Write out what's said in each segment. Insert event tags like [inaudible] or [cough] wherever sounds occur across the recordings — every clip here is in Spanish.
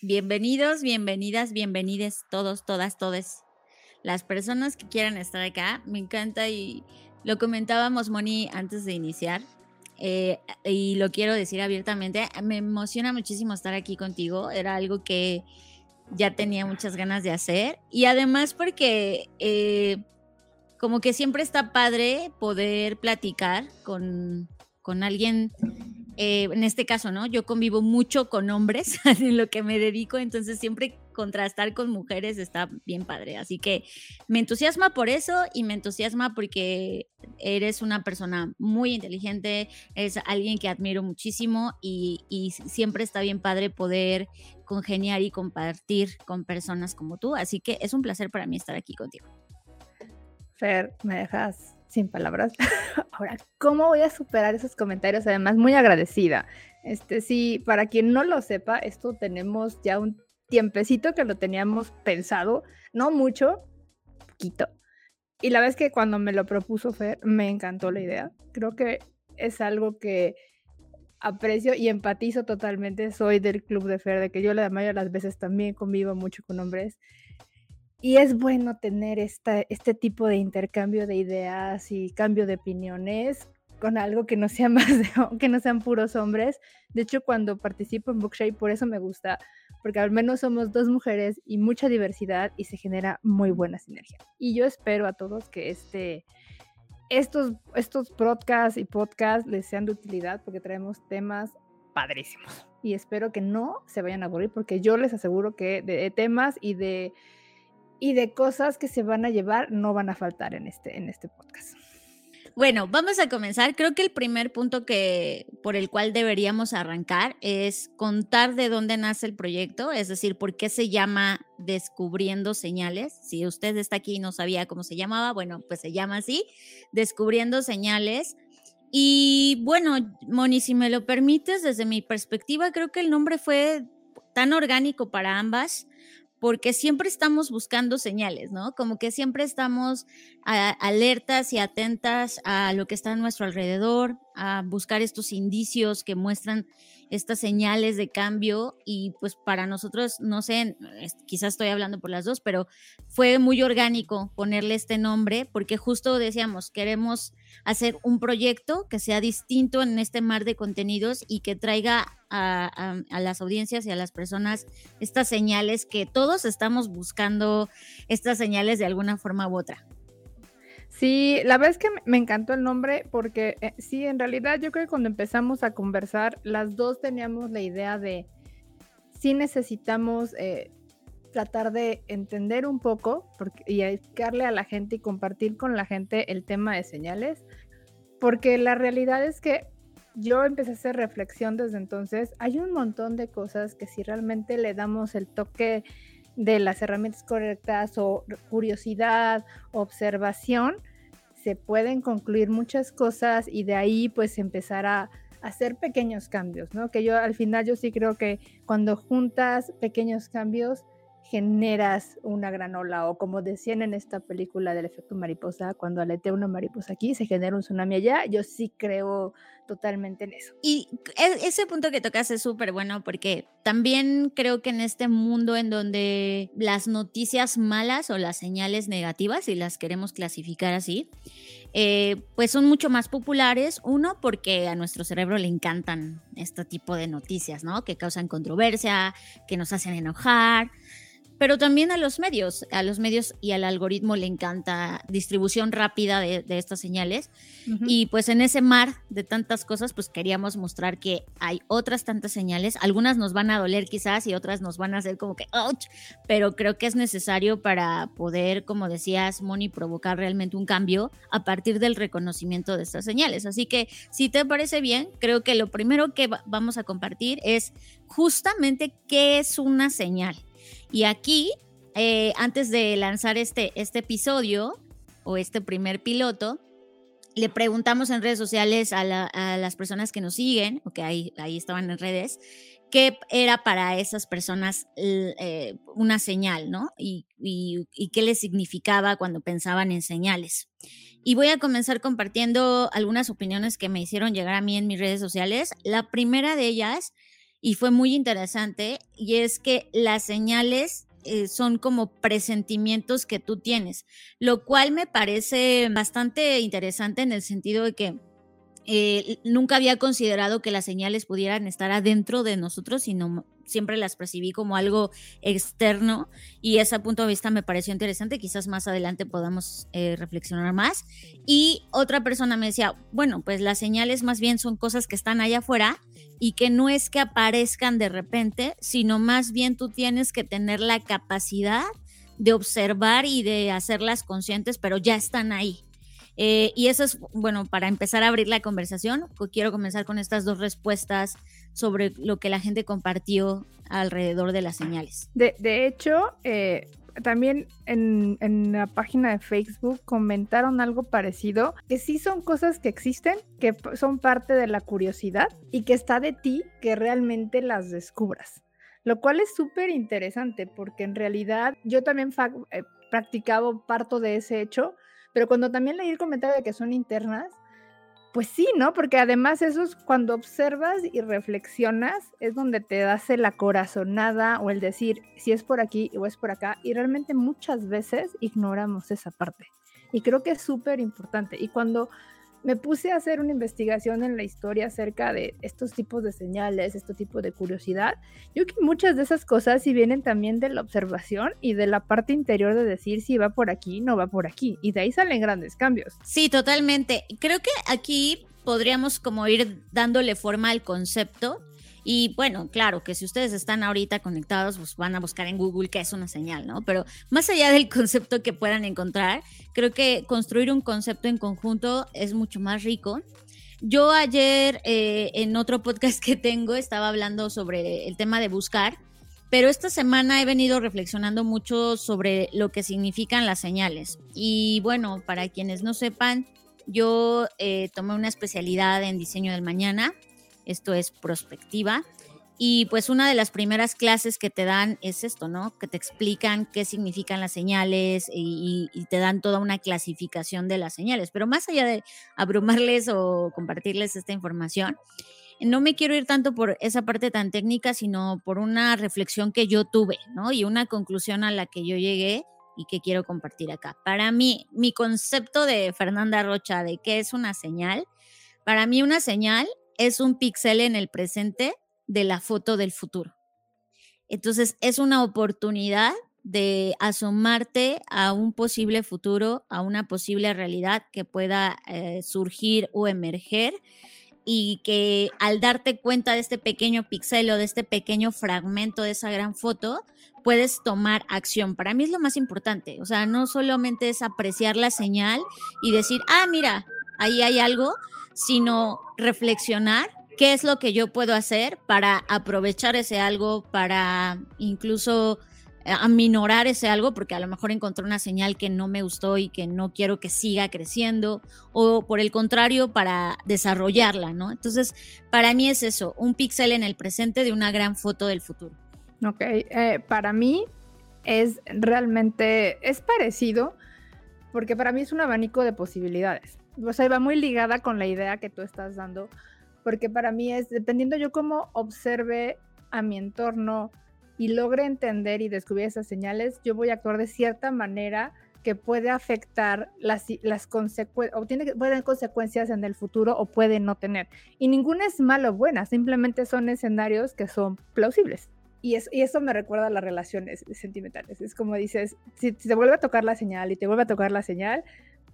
Bienvenidos, bienvenidas, bienvenides todos, todas, todes. Las personas que quieran estar acá, me encanta y lo comentábamos, Moni, antes de iniciar. Eh, y lo quiero decir abiertamente, me emociona muchísimo estar aquí contigo. Era algo que ya tenía muchas ganas de hacer. Y además porque eh, como que siempre está padre poder platicar con, con alguien eh, en este caso, ¿no? Yo convivo mucho con hombres [laughs] en lo que me dedico, entonces siempre contrastar con mujeres está bien padre. Así que me entusiasma por eso y me entusiasma porque eres una persona muy inteligente, es alguien que admiro muchísimo y, y siempre está bien padre poder congeniar y compartir con personas como tú. Así que es un placer para mí estar aquí contigo. Fer, me dejas sin palabras. [laughs] Ahora, ¿cómo voy a superar esos comentarios? Además, muy agradecida. Este, sí, para quien no lo sepa, esto tenemos ya un tiempecito que lo teníamos pensado, no mucho, poquito. Y la vez que cuando me lo propuso Fer, me encantó la idea. Creo que es algo que aprecio y empatizo totalmente. Soy del club de Fer, de que yo la mayoría de las veces también convivo mucho con hombres y es bueno tener esta, este tipo de intercambio de ideas y cambio de opiniones con algo que no sea [laughs] que no sean puros hombres. De hecho, cuando participo en Bookshare, por eso me gusta, porque al menos somos dos mujeres y mucha diversidad y se genera muy buena sinergia. Y yo espero a todos que este, estos, estos broadcasts y podcasts les sean de utilidad porque traemos temas padrísimos. Y espero que no se vayan a aburrir porque yo les aseguro que de temas y de y de cosas que se van a llevar no van a faltar en este, en este podcast. Bueno, vamos a comenzar. Creo que el primer punto que por el cual deberíamos arrancar es contar de dónde nace el proyecto, es decir, por qué se llama Descubriendo Señales. Si usted está aquí y no sabía cómo se llamaba, bueno, pues se llama así, Descubriendo Señales. Y bueno, Moni, si me lo permites, desde mi perspectiva, creo que el nombre fue tan orgánico para ambas porque siempre estamos buscando señales, ¿no? Como que siempre estamos alertas y atentas a lo que está a nuestro alrededor, a buscar estos indicios que muestran estas señales de cambio y pues para nosotros, no sé, quizás estoy hablando por las dos, pero fue muy orgánico ponerle este nombre porque justo decíamos, queremos hacer un proyecto que sea distinto en este mar de contenidos y que traiga a, a, las audiencias y a las personas estas señales que todos estamos buscando, estas señales de alguna forma u otra. Sí, la verdad es que me encantó el nombre porque eh, sí, en realidad yo creo que cuando empezamos a conversar, las dos teníamos la idea de sí necesitamos eh, tratar de entender un poco y explicarle a la gente y compartir con la gente el tema de señales, porque la realidad es que yo empecé a hacer reflexión desde entonces. Hay un montón de cosas que si realmente le damos el toque de las herramientas correctas o curiosidad, observación, se pueden concluir muchas cosas y de ahí pues empezar a hacer pequeños cambios, ¿no? Que yo al final yo sí creo que cuando juntas pequeños cambios generas una gran ola o como decían en esta película del efecto mariposa, cuando aletea una mariposa aquí se genera un tsunami allá, yo sí creo totalmente en eso. Y e, ese punto que tocas es súper bueno porque también creo que en este mundo en donde las noticias malas o las señales negativas, si las queremos clasificar así, eh, pues son mucho más populares. Uno, porque a nuestro cerebro le encantan este tipo de noticias, ¿no? Que causan controversia, que nos hacen enojar pero también a los medios, a los medios y al algoritmo le encanta distribución rápida de, estas señales. Y pues en ese mar de tantas cosas, pues queríamos mostrar que hay otras tantas señales. Algunas nos van a doler quizás y otras nos van a hacer como que, ouch, pero creo que es necesario para poder, como decías, Moni, provocar realmente un cambio a partir del reconocimiento de estas señales. Así que si te parece bien, creo que lo primero que vamos a compartir es justamente qué es una señal. Y aquí, eh, antes de lanzar este, este episodio o este primer piloto, le preguntamos en redes sociales a, las personas que nos siguen, o que ahí, ahí estaban en redes, qué era para esas personas eh, una señal, ¿no? Y, y, qué les significaba cuando pensaban en señales. Y voy a comenzar compartiendo algunas opiniones que me hicieron llegar a mí en mis redes sociales. La primera de ellas y fue muy interesante y es que las señales eh, son como presentimientos que tú tienes, lo cual me parece bastante interesante en el sentido de que eh, nunca había considerado que las señales pudieran estar adentro de nosotros, sino siempre las percibí como algo externo y ese punto de vista me pareció interesante. Quizás más adelante podamos eh, reflexionar más. Y otra persona me decía, bueno, pues las señales más bien son cosas que están allá afuera y que no es que aparezcan de repente, sino más bien tú tienes que tener la capacidad de observar y de hacerlas conscientes, pero ya están ahí. Eh, y eso es, bueno, para empezar a abrir la conversación, quiero comenzar con estas dos respuestas sobre lo que la gente compartió alrededor de las señales. De, hecho, eh, también en, la página de Facebook comentaron algo parecido, que sí son cosas que existen, que son parte de la curiosidad y que está de ti que realmente las descubras. Lo cual es súper interesante porque en realidad yo también eh, practicado parto de ese hecho pero cuando también leí el comentario de que son internas, pues sí, ¿no? Porque además eso es cuando observas y reflexionas, es donde te das la corazonada o el decir si es por aquí o es por acá. Y realmente muchas veces ignoramos esa parte. Y creo que es súper importante. Y cuando me puse a hacer una investigación en la historia acerca de estos tipos de señales, este tipo de curiosidad. Yo que muchas de esas cosas sí vienen también de la observación y de la parte interior de decir si va por aquí, no va por aquí. Y de ahí salen grandes cambios. Sí, totalmente. Creo que aquí podríamos como ir dándole forma al concepto y bueno, claro que si ustedes están ahorita conectados, pues van a buscar en Google qué es una señal, ¿no? Pero más allá del [laughs] concepto que puedan encontrar, creo que construir un concepto en conjunto es mucho más rico. Yo ayer eh, en otro podcast que tengo estaba hablando sobre el tema de buscar, pero esta semana he venido reflexionando mucho sobre lo que significan las señales. Y bueno, para quienes no sepan, yo eh, tomé una especialidad en diseño del mañana esto es prospectiva. Y pues una de las primeras clases que te dan es esto, ¿no? Que te explican qué significan las señales y, te dan toda una clasificación de las señales. Pero más allá de abrumarles o compartirles esta información, no me quiero ir tanto por esa parte tan técnica, sino por una reflexión que yo tuve, ¿no? Y una conclusión a la que yo llegué y que quiero compartir acá. Para mí, mi concepto de Fernanda Rocha de qué es una señal, para mí una señal es un píxel en el presente de la foto del futuro. Entonces, es una oportunidad de asomarte a un posible futuro, a una posible realidad que pueda eh, surgir o emerger y que al darte cuenta de este pequeño píxel o de este pequeño fragmento de esa gran foto, puedes tomar acción. Para mí es lo más importante. O sea, no solamente es apreciar la señal y decir, ah, mira, ahí hay algo, sino reflexionar qué es lo que yo puedo hacer para aprovechar ese algo, para incluso eh, aminorar ese algo, porque a lo mejor encontré una señal que no me gustó y que no quiero que siga creciendo, o por el contrario, para desarrollarla, ¿no? Entonces, para mí es eso, un píxel en el presente de una gran foto del futuro. Ok, eh, para mí es realmente, es parecido, porque para mí es un abanico de posibilidades o sea, va muy ligada con la idea que tú estás dando, porque para mí es, dependiendo yo cómo observe a mi entorno y logre entender y descubrir esas señales, yo voy a actuar de cierta manera que puede afectar las, las consecuencias, o tiene, puede tener consecuencias en el futuro o puede no tener. Y ninguna es mala o buena, simplemente son escenarios que son plausibles. Y, y eso me recuerda a las relaciones sentimentales. Es como dices, si, si te vuelve a tocar la señal y te vuelve a tocar la señal,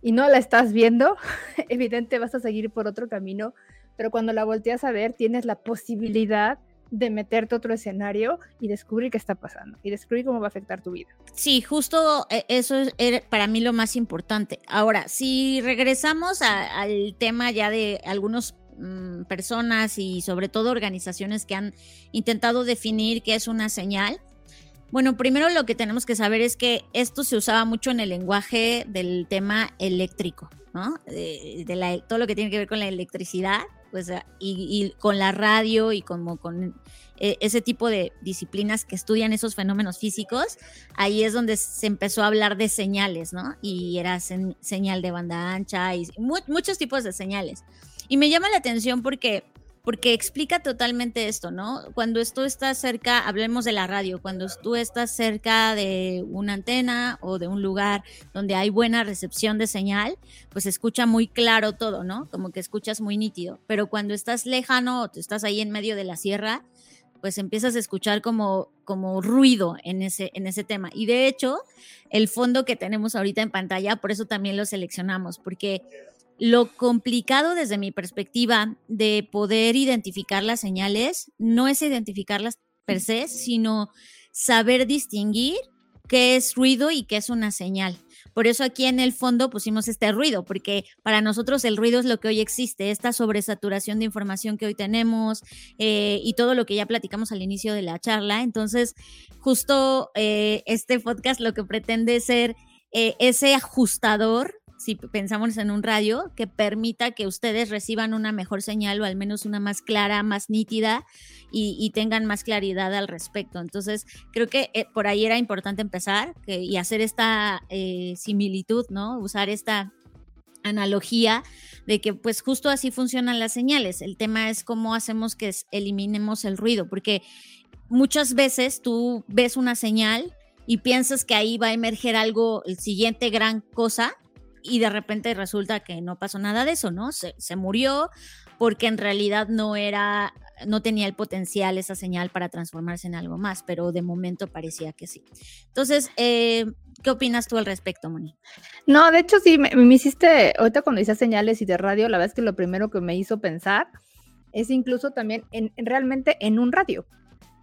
y no la estás viendo, [laughs] evidente vas a seguir por otro camino, pero cuando la volteas a ver tienes la posibilidad de meterte a otro escenario y descubrir qué está pasando y descubrir cómo va a afectar tu vida. Sí, justo eh, eso es para mí lo más importante. Ahora, si regresamos al tema ya de algunas mm, personas y sobre todo organizaciones que han intentado definir qué es una señal, bueno, primero lo que tenemos que saber es que esto se usaba mucho en el lenguaje del tema eléctrico, ¿no? De, todo lo que tiene que ver con la electricidad, pues, ah, y, con la radio y como con eh, ese tipo de disciplinas que estudian esos fenómenos físicos, ahí es donde se empezó a hablar de señales, ¿no? Y era señal de banda ancha y muchos tipos de señales. Y me llama la atención porque porque explica totalmente esto, ¿no? Cuando tú estás cerca, hablemos de la radio, cuando tú estás cerca de una antena o de un lugar donde hay buena recepción de señal, pues escucha muy claro todo, ¿no? Como que escuchas muy nítido, pero cuando estás lejano o estás ahí en medio de la sierra, pues empiezas a escuchar como, como ruido en ese, en ese tema. Y de hecho, el fondo que tenemos ahorita en pantalla, por eso también lo seleccionamos, porque lo complicado desde mi perspectiva de poder identificar las señales no es identificarlas per se, sino saber distinguir qué es ruido y qué es una señal. Por eso aquí en el fondo pusimos este ruido, porque para nosotros el ruido es lo que hoy existe, esta sobresaturación de información que hoy tenemos eh, y todo lo que ya platicamos al inicio de la charla. Entonces, justo eh, este podcast lo que pretende ser eh, ese ajustador si pensamos en un radio, que permita que ustedes reciban una mejor señal o al menos una más clara, más nítida y, tengan más claridad al respecto. Entonces, creo que eh, por ahí era importante empezar y hacer esta eh, similitud, ¿no? Usar esta analogía de que pues justo así funcionan las señales. El tema es cómo hacemos que eliminemos el ruido, porque muchas veces tú ves una señal y piensas que ahí va a emerger algo, el siguiente gran cosa, y de repente resulta que no pasó nada de eso, ¿no? Se, murió porque en realidad no era, no tenía el potencial esa señal para transformarse en algo más, pero de momento parecía que sí. Entonces, eh, ¿qué opinas tú al respecto, Moni? No, de hecho sí, me, hiciste, ahorita cuando dices señales y de radio, la verdad es que lo primero que me hizo pensar es incluso también en, realmente en un radio,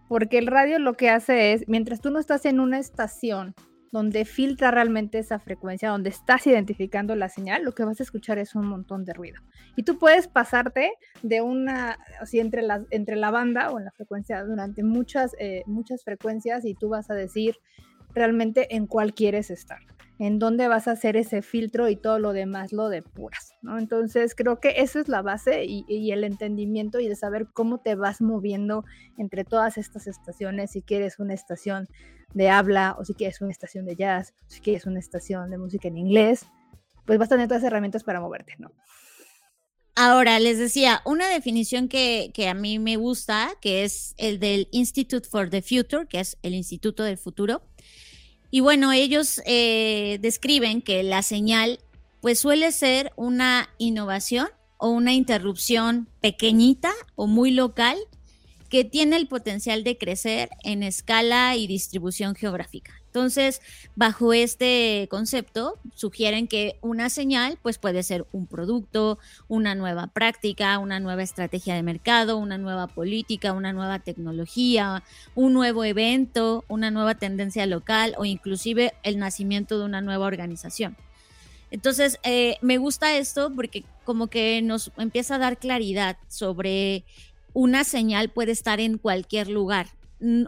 porque el radio lo que hace es, mientras tú no estás en una estación donde filtra realmente esa frecuencia, donde estás identificando la señal, lo que vas a escuchar es un montón de ruido. Y tú puedes pasarte de una, así entre la, entre la banda o en la frecuencia durante muchas, eh, muchas frecuencias y tú vas a decir realmente en cuál quieres estar, en dónde vas a hacer ese filtro y todo lo demás lo depuras, ¿no? Entonces creo que esa es la base y, y el entendimiento y de saber cómo te vas moviendo entre todas estas estaciones, si quieres una estación de habla o si quieres una estación de jazz, o si quieres una estación de música en inglés, pues vas a tener todas las herramientas para moverte, ¿no? Ahora, les decía, una definición que, que, a mí me gusta, que es el del Institute for the Future, que es el Instituto del Futuro. Y bueno, ellos eh, describen que la señal pues suele ser una innovación o una interrupción pequeñita o muy local que tiene el potencial de crecer en escala y distribución geográfica. Entonces, bajo este concepto, sugieren que una señal pues puede ser un producto, una nueva práctica, una nueva estrategia de mercado, una nueva política, una nueva tecnología, un nuevo evento, una nueva tendencia local o inclusive el nacimiento de una nueva organización. Entonces, eh, me gusta esto porque como que nos empieza a dar claridad sobre una señal puede estar en cualquier lugar.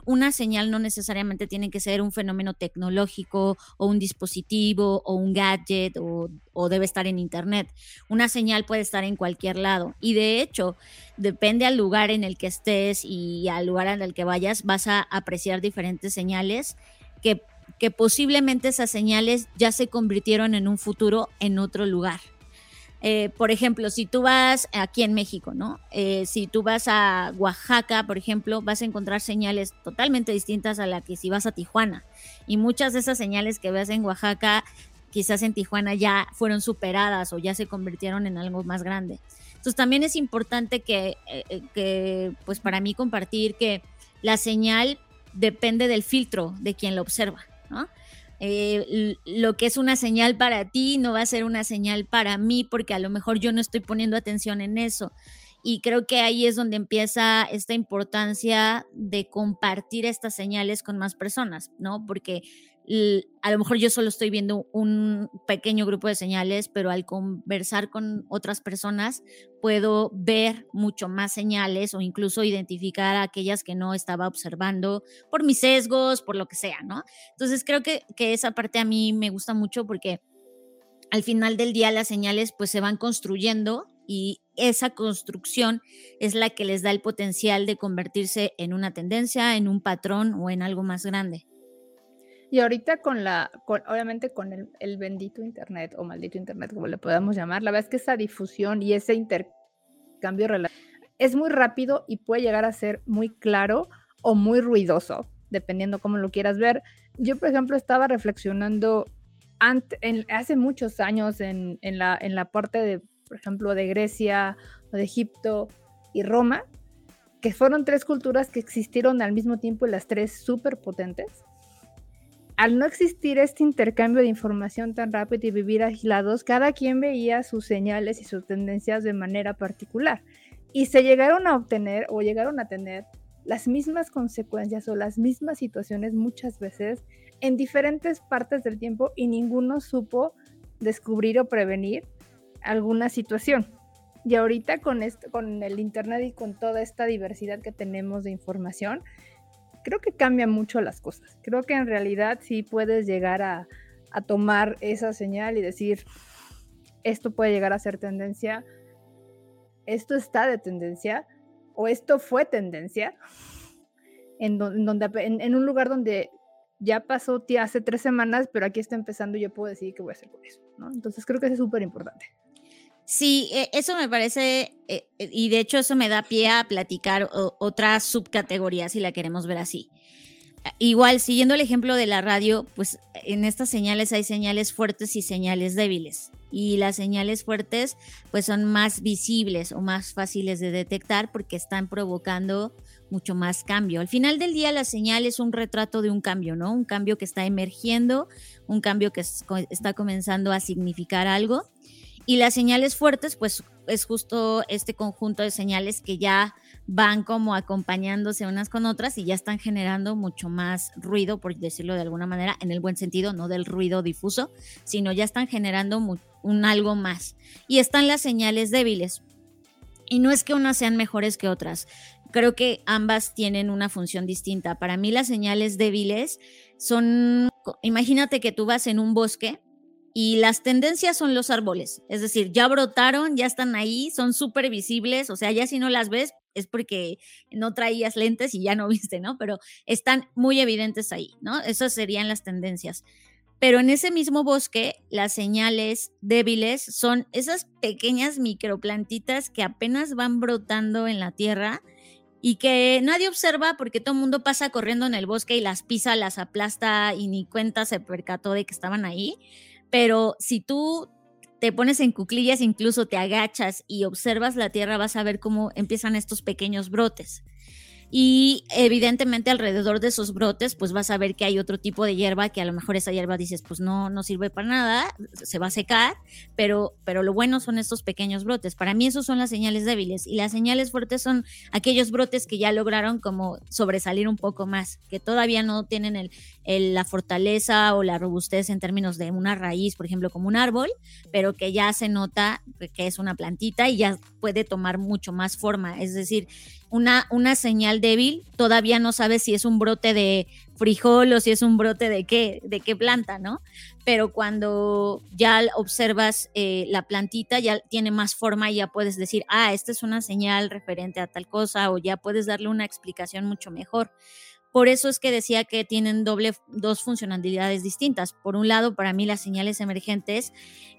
Una señal no necesariamente tiene que ser un fenómeno tecnológico o un dispositivo o un gadget o, debe estar en Internet. Una señal puede estar en cualquier lado. Y de hecho, depende al lugar en el que estés y al lugar en el que vayas, vas a apreciar diferentes señales que, que posiblemente esas señales ya se convirtieron en un futuro en otro lugar. Eh, por ejemplo, si tú vas aquí en México, ¿no? Eh, si tú vas a Oaxaca, por ejemplo, vas a encontrar señales totalmente distintas a la que si vas a Tijuana. Y muchas de esas señales que ves en Oaxaca, quizás en Tijuana ya fueron superadas o ya se convirtieron en algo más grande. Entonces también es importante que, eh, que pues para mí compartir que la señal depende del filtro de quien la observa, ¿no? Eh, lo que es una señal para ti no va a ser una señal para mí porque a lo mejor yo no estoy poniendo atención en eso. Y creo que ahí es donde empieza esta importancia de compartir estas señales con más personas, ¿no? Porque a lo mejor yo solo estoy viendo un pequeño grupo de señales, pero al conversar con otras personas puedo ver mucho más señales o incluso identificar aquellas que no estaba observando por mis sesgos, por lo que sea, ¿no? Entonces creo que, que esa parte a mí me gusta mucho porque al final del día las señales pues se van construyendo y esa construcción es la que les da el potencial de convertirse en una tendencia, en un patrón o en algo más grande. Y ahorita con la, obviamente con el, bendito Internet o maldito Internet, como le podamos llamar, la verdad es que esa difusión y ese intercambio es muy rápido y puede llegar a ser muy claro o muy ruidoso, dependiendo cómo lo quieras ver. Yo, por ejemplo, estaba reflexionando hace muchos años en, la, en la parte de, por ejemplo, de Grecia o de Egipto y Roma, que fueron tres culturas que existieron al mismo tiempo y las tres súper potentes. Al no existir este intercambio de información tan rápido y vivir aislados, cada quien veía sus señales y sus tendencias de manera particular. Y se llegaron a obtener o llegaron a tener las mismas consecuencias o las mismas situaciones muchas veces en diferentes partes del tiempo y ninguno supo descubrir o prevenir alguna situación. Y ahorita con, con el Internet y con toda esta diversidad que tenemos de información, creo que cambian mucho las cosas. Creo que en realidad sí puedes llegar a, a tomar esa señal y decir, esto puede llegar a ser tendencia, esto está de tendencia o esto fue tendencia, en, donde, en, un lugar donde ya pasó hace tres semanas, pero aquí está empezando y yo puedo decidir qué voy a hacer con eso. Entonces creo que eso es súper importante. Sí, e, eso me parece, eh, eh, y de hecho eso me da pie a platicar otra subcategoría si la queremos ver así. Igual, siguiendo el ejemplo de la radio, pues en estas señales hay señales fuertes y señales débiles. Y las señales fuertes pues son más visibles o más fáciles de detectar porque están provocando mucho más cambio. Al final del día la señal es un retrato de un cambio, ¿no? Un cambio que está emergiendo, un cambio que está comenzando a significar algo y las señales fuertes, pues es justo este conjunto de señales que ya van como acompañándose unas con otras y ya están generando mucho más ruido, por decirlo de alguna manera, en el buen sentido, no del ruido difuso, sino ya están generando un algo más. Y están las señales débiles. Y no es que unas sean mejores que otras. Creo que ambas tienen una función distinta. Para mí las señales débiles son, imagínate que tú vas en un bosque y las tendencias son los árboles, es decir, ya brotaron, ya están ahí, son súper visibles, o sea, ya si no las ves es porque no traías lentes y ya no [laughs] viste, ¿no? Pero están muy evidentes ahí, ¿no? Esas serían las tendencias. Pero en ese mismo bosque, las señales débiles son esas pequeñas microplantitas que apenas van brotando en la tierra y que nadie observa porque todo el mundo pasa corriendo en el bosque y las pisa, las aplasta y ni cuenta se percató de que estaban ahí pero si tú te pones en cuclillas, incluso te agachas y observas la tierra, vas a ver cómo empiezan estos pequeños brotes y evidentemente alrededor de esos brotes pues vas a ver que hay otro tipo de hierba que a lo mejor esa hierba dices pues no no sirve para nada se va a secar pero pero lo bueno son estos pequeños brotes. Para mí esos son las señales débiles y las señales fuertes son aquellos brotes que ya lograron como sobresalir un poco más que todavía no tienen el, la fortaleza o la robustez en términos de una raíz por ejemplo como un árbol pero que ya se nota que es una plantita y ya puede tomar mucho más forma. Es decir una, una señal débil, todavía no sabes si es un brote de frijol o si es un brote de qué, de qué planta, ¿no? Pero cuando ya observas eh, la plantita, ya tiene más forma y ya puedes decir, ah, esta es una señal referente a tal cosa o ya puedes darle una explicación mucho mejor. Por eso es que decía que tienen doble, dos funcionalidades distintas. Por un lado, para mí las señales emergentes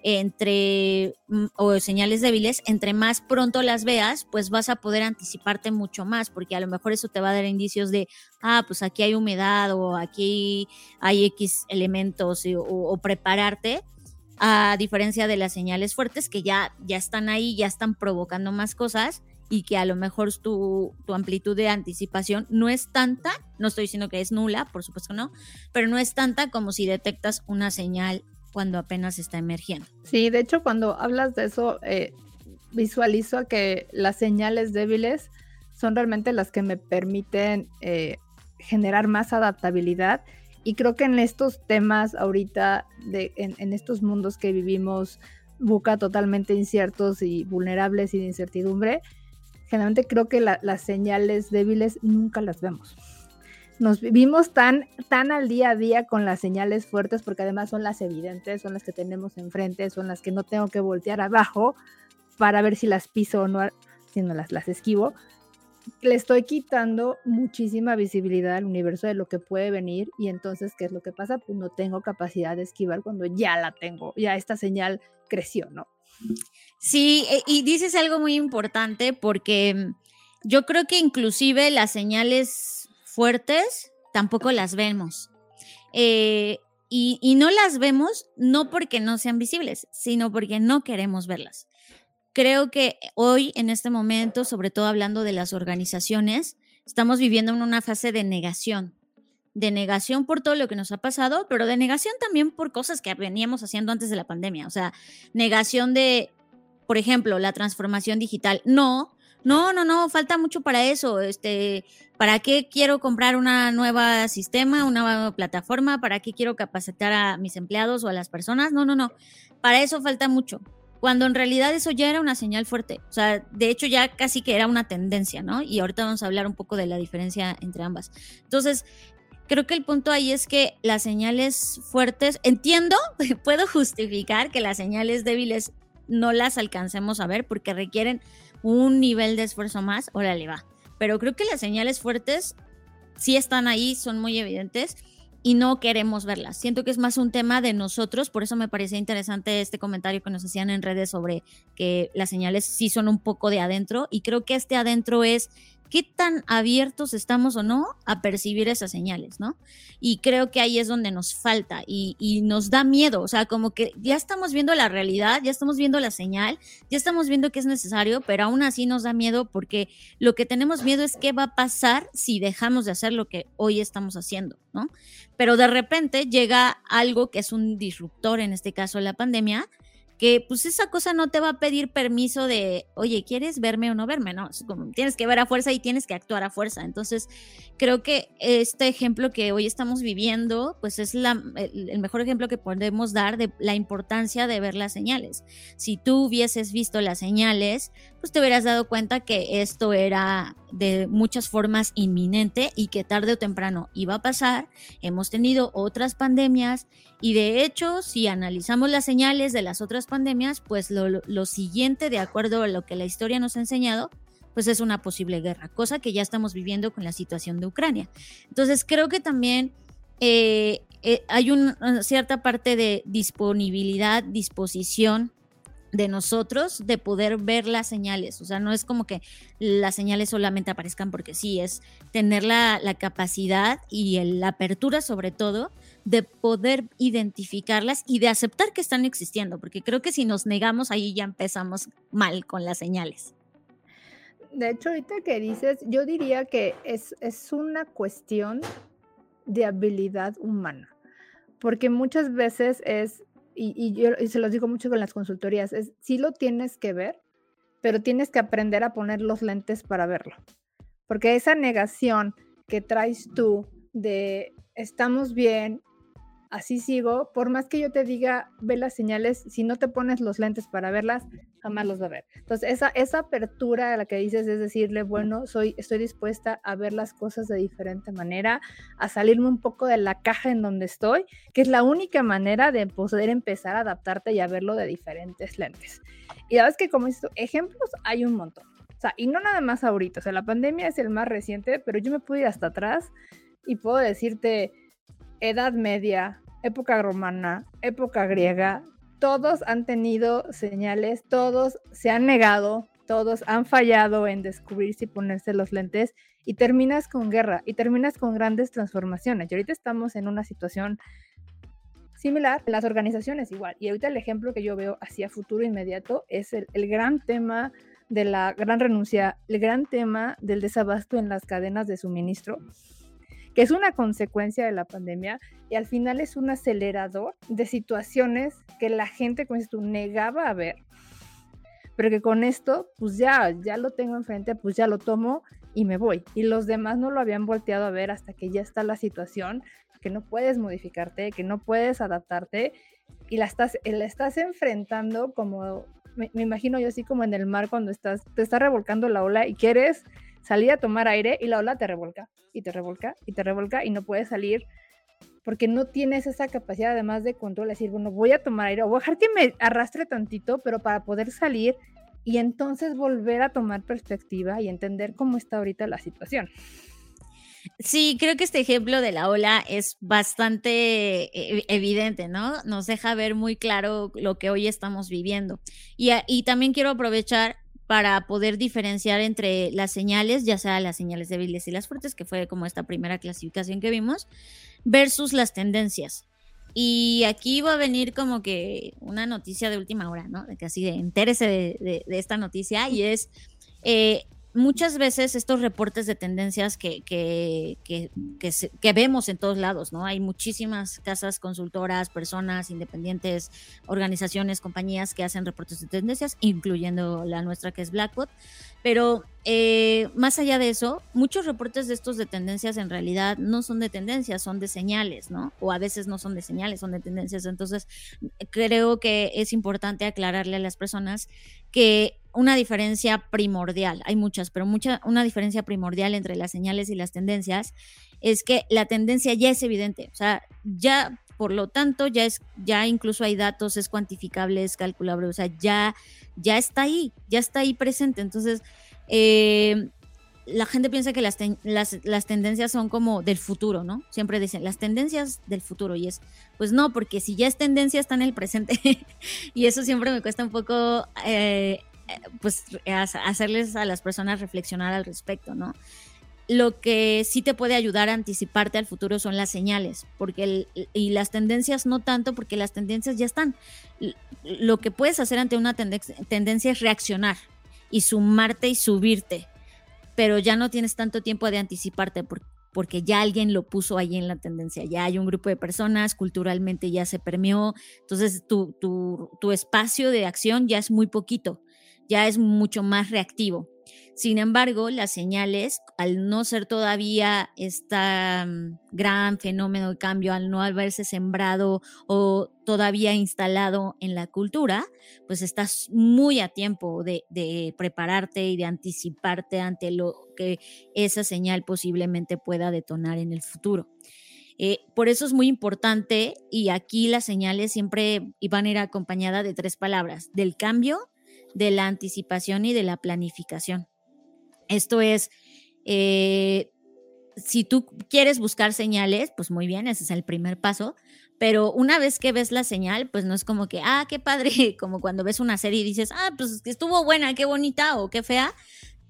entre mm, o señales débiles, entre más pronto las veas, pues vas a poder anticiparte mucho más, porque a lo mejor eso te va a dar indicios de, ah, pues aquí hay humedad o aquí hay X elementos o, prepararte a diferencia de las señales fuertes que ya, ya están ahí, ya están provocando más cosas y que a lo mejor tu, tu, amplitud de anticipación no es tanta, no estoy diciendo que es nula, por supuesto no, pero no es tanta como si detectas una señal cuando apenas está emergiendo. Sí, de hecho cuando hablas de eso, eh, visualizo que las señales débiles son realmente las que me permiten eh, generar más adaptabilidad y creo que en estos temas ahorita, en estos mundos que vivimos, buca totalmente inciertos y vulnerables y de incertidumbre, generalmente creo que las señales débiles nunca las vemos. Nos vivimos tan, tan al día a día con las señales fuertes porque además son las evidentes, son las que tenemos enfrente, son las que no tengo que voltear abajo para ver si las piso o no, sino las, las esquivo. Le estoy quitando muchísima visibilidad al universo de lo que puede venir y entonces, ¿qué es lo que pasa? Pues no tengo capacidad de esquivar cuando ya la tengo, ya esta señal creció, ¿no? Sí, eh, y dices algo muy importante porque yo creo que inclusive las señales fuertes tampoco las vemos. Eh, y, y, no las vemos no porque no sean visibles, sino porque no queremos verlas. Creo que hoy, en este momento, sobre todo hablando de las organizaciones, estamos viviendo en una fase de negación. De negación por todo lo que nos ha pasado, pero de negación también por cosas que veníamos haciendo antes de la pandemia. O sea, negación de, por ejemplo, la transformación digital. No, no, no, no, falta mucho para eso. Este, ¿para qué quiero comprar una nueva sistema, una nueva plataforma? ¿Para qué quiero capacitar a mis empleados o a las personas? No, no, no. Para eso falta mucho. Cuando en realidad eso ya era una señal fuerte. O sea, de hecho ya casi que era una tendencia, ¿no? Y ahorita vamos a hablar un poco de la diferencia entre ambas. Entonces, creo que el punto ahí es que las señales fuertes, entiendo, [laughs] puedo justificar que las señales débiles no las alcancemos a ver porque requieren un nivel de esfuerzo más, órale va. Pero creo que las señales fuertes sí están ahí, son muy evidentes y no queremos verlas. Siento que es más un tema de nosotros, por eso me parecía interesante este comentario que nos hacían en redes sobre que las señales sí son un poco de adentro y creo que este adentro es qué tan abiertos estamos o no a percibir esas señales, ¿no? Y creo que ahí es donde nos falta y, nos da miedo, o sea, como que ya estamos viendo la realidad, ya estamos viendo la señal, ya estamos viendo que es necesario, pero aún así nos da miedo porque lo que tenemos miedo es qué va a pasar si dejamos de hacer lo que hoy estamos haciendo, ¿no? Pero de repente llega algo que es un disruptor, en este caso la pandemia, que pues esa cosa no te va a pedir permiso de, oye, ¿quieres verme o no verme? No, tienes que ver a fuerza y tienes que actuar a fuerza. Entonces, creo que este ejemplo que hoy estamos viviendo, pues es la, el mejor ejemplo que podemos dar de la importancia de ver las señales. Si tú hubieses visto las señales, pues te hubieras dado cuenta que esto era de muchas formas inminente y que tarde o temprano iba a pasar. Hemos tenido otras pandemias y de hecho, si analizamos las señales de las otras pandemias, pues lo, siguiente, de acuerdo a lo que la historia nos ha enseñado, pues es una posible guerra, cosa que ya estamos viviendo con la situación de Ucrania. Entonces, creo que también eh, eh, hay una cierta parte de disponibilidad, disposición de nosotros de poder ver las señales. O sea, no es como que las señales solamente aparezcan porque sí, es tener la, capacidad y la apertura sobre todo de poder identificarlas y de aceptar que están existiendo, porque creo que si nos negamos ahí ya empezamos mal con las señales. De hecho, ahorita que dices, yo diría que es, es una cuestión de habilidad humana, porque muchas veces es y, yo se los digo mucho con las consultorías, es sí lo tienes que ver, pero tienes que aprender a poner los lentes para verlo. Porque esa negación que traes tú de estamos bien, así sigo, por más que yo te diga, ve las señales, si no te pones los lentes para verlas, jamás los va a ver. Entonces, esa, esa apertura a la que dices es decirle, bueno, soy, estoy dispuesta a ver las cosas de diferente manera, a salirme un poco de la caja en donde estoy, que es la única manera de poder empezar a adaptarte y a verlo de diferentes lentes. Y sabes que como esto, ejemplos hay un montón. O sea, y no nada más ahorita, o sea, la pandemia es el más reciente, pero yo me puedo ir hasta atrás y puedo decirte Edad Media, época romana, época griega, todos han tenido señales, todos se han negado, todos han fallado en descubrirse y ponerse los lentes y terminas con guerra y terminas con grandes transformaciones. Y ahorita estamos en una situación similar, las organizaciones igual. Y ahorita el ejemplo que yo veo hacia futuro inmediato es el gran tema de la gran renuncia, el gran tema del desabasto en las cadenas de suministro que es una consecuencia de la pandemia y al final es un acelerador de situaciones que la gente, como tú, negaba a ver, pero que con esto, pues ya, ya lo tengo enfrente, pues ya lo tomo y me voy. Y los demás no lo habían volteado a ver hasta que ya está la situación, que no puedes modificarte, que no puedes adaptarte y la estás, la estás enfrentando como, me imagino yo así como en el mar cuando estás, te está revolcando la ola y quieres salir a tomar aire y la ola te revolca y te revolca y te revolca y no puedes salir porque no tienes esa capacidad además de control, decir, bueno, voy a tomar aire o voy dejar que me arrastre tantito, pero para poder salir y entonces volver a tomar perspectiva y entender cómo está ahorita la situación. Sí, creo que este ejemplo de la ola es bastante eh, evidente, ¿no? Nos deja ver muy claro lo que hoy estamos viviendo. Y también quiero aprovechar para poder diferenciar entre las señales, ya sea las señales débiles y las fuertes, que fue como esta primera clasificación que vimos, versus las tendencias. Y aquí va a venir como que una noticia de última hora, ¿no? Que así de entérese de, esta noticia y es eh, muchas veces estos reportes de tendencias que, que, que, vemos en todos lados, ¿no? Hay muchísimas casas consultoras, personas independientes, organizaciones, compañías que hacen reportes de tendencias, incluyendo la nuestra que es Blackbot. Pero eh, más allá de eso, muchos reportes de estos de tendencias en realidad no son de tendencias, son de señales, ¿no? O a veces no son de señales, son de tendencias. Entonces, creo que es importante aclararle a las personas que una diferencia primordial, hay muchas, pero mucha, una diferencia primordial entre las señales y las tendencias es que la tendencia ya es evidente, o sea, ya por lo tanto ya es, ya incluso hay datos, es cuantificable, es calculable, o sea, ya, ya está ahí, ya está ahí presente. Entonces, eh, la gente piensa que las, las, las, tendencias son como del futuro, ¿no? Siempre dicen las tendencias del futuro y es, pues no, porque si ya es tendencia está en el presente [laughs] y eso siempre me cuesta un poco eh, pues hacerles a las personas reflexionar al respecto, ¿no? Lo que sí te puede ayudar a anticiparte al futuro son las señales, porque y las tendencias no tanto, porque las tendencias ya están. Lo que puedes hacer ante una tendencia es reaccionar y sumarte y subirte, pero ya no tienes tanto tiempo de anticiparte porque ya alguien lo puso ahí en la tendencia, ya hay un grupo de personas, culturalmente ya se permeó, entonces tu, tu, tu espacio de acción ya es muy poquito ya es mucho más reactivo. Sin embargo, las señales, al no ser todavía este gran fenómeno de cambio, al no haberse sembrado o todavía instalado en la cultura, pues estás muy a tiempo de, prepararte y de anticiparte ante lo que esa señal posiblemente pueda detonar en el futuro. Eh, por eso es muy importante y aquí las señales siempre iban a ir acompañadas de tres palabras, del cambio, de la anticipación y de la planificación. Esto es, eh, si tú quieres buscar señales, pues muy bien, ese es el primer paso, pero una vez que ves la señal, pues no es como que, ah, qué padre, [laughs] como cuando ves una serie y dices, ah, pues estuvo buena, qué bonita o qué fea,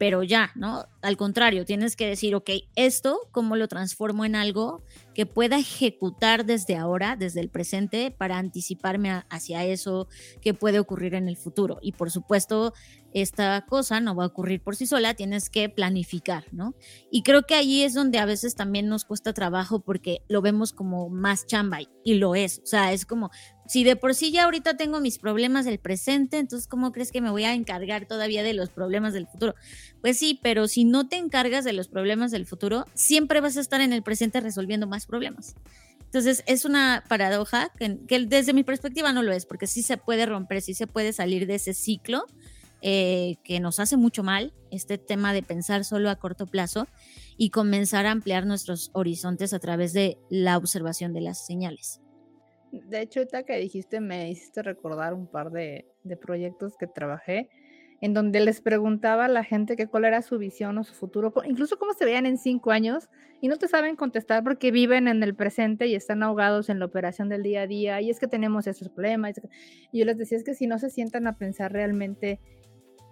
pero ya, ¿no? Al contrario, tienes que decir, ok, esto, ¿cómo lo transformo en algo que pueda ejecutar desde ahora, desde el presente, para anticiparme hacia eso que puede ocurrir en el futuro? Y por supuesto, esta cosa no va a ocurrir por sí sola, tienes que planificar, ¿no? Y creo que ahí es donde a veces también nos cuesta trabajo porque lo vemos como más chamba y lo es, o sea, es como, si de por sí ya ahorita tengo mis problemas del presente, entonces ¿cómo crees que me voy a encargar todavía de los problemas del futuro? Pues sí, pero si no te encargas de los problemas del futuro, siempre vas a estar en el presente resolviendo más problemas. Entonces es una paradoja que, desde mi perspectiva no lo es, porque sí se puede romper, sí se puede salir de ese ciclo eh, que nos hace mucho mal, este tema de pensar solo a corto plazo y comenzar a ampliar nuestros horizontes a través de la observación de las señales. De hecho, ahorita que dijiste, me hiciste recordar un par de, de proyectos que trabajé en donde les preguntaba a la gente que cuál era su visión o su futuro, incluso cómo se veían en cinco años, y no te saben contestar porque viven en el presente y están ahogados en la operación del día a día, y es que tenemos esos problemas. Y yo les decía, es que si no se sientan a pensar realmente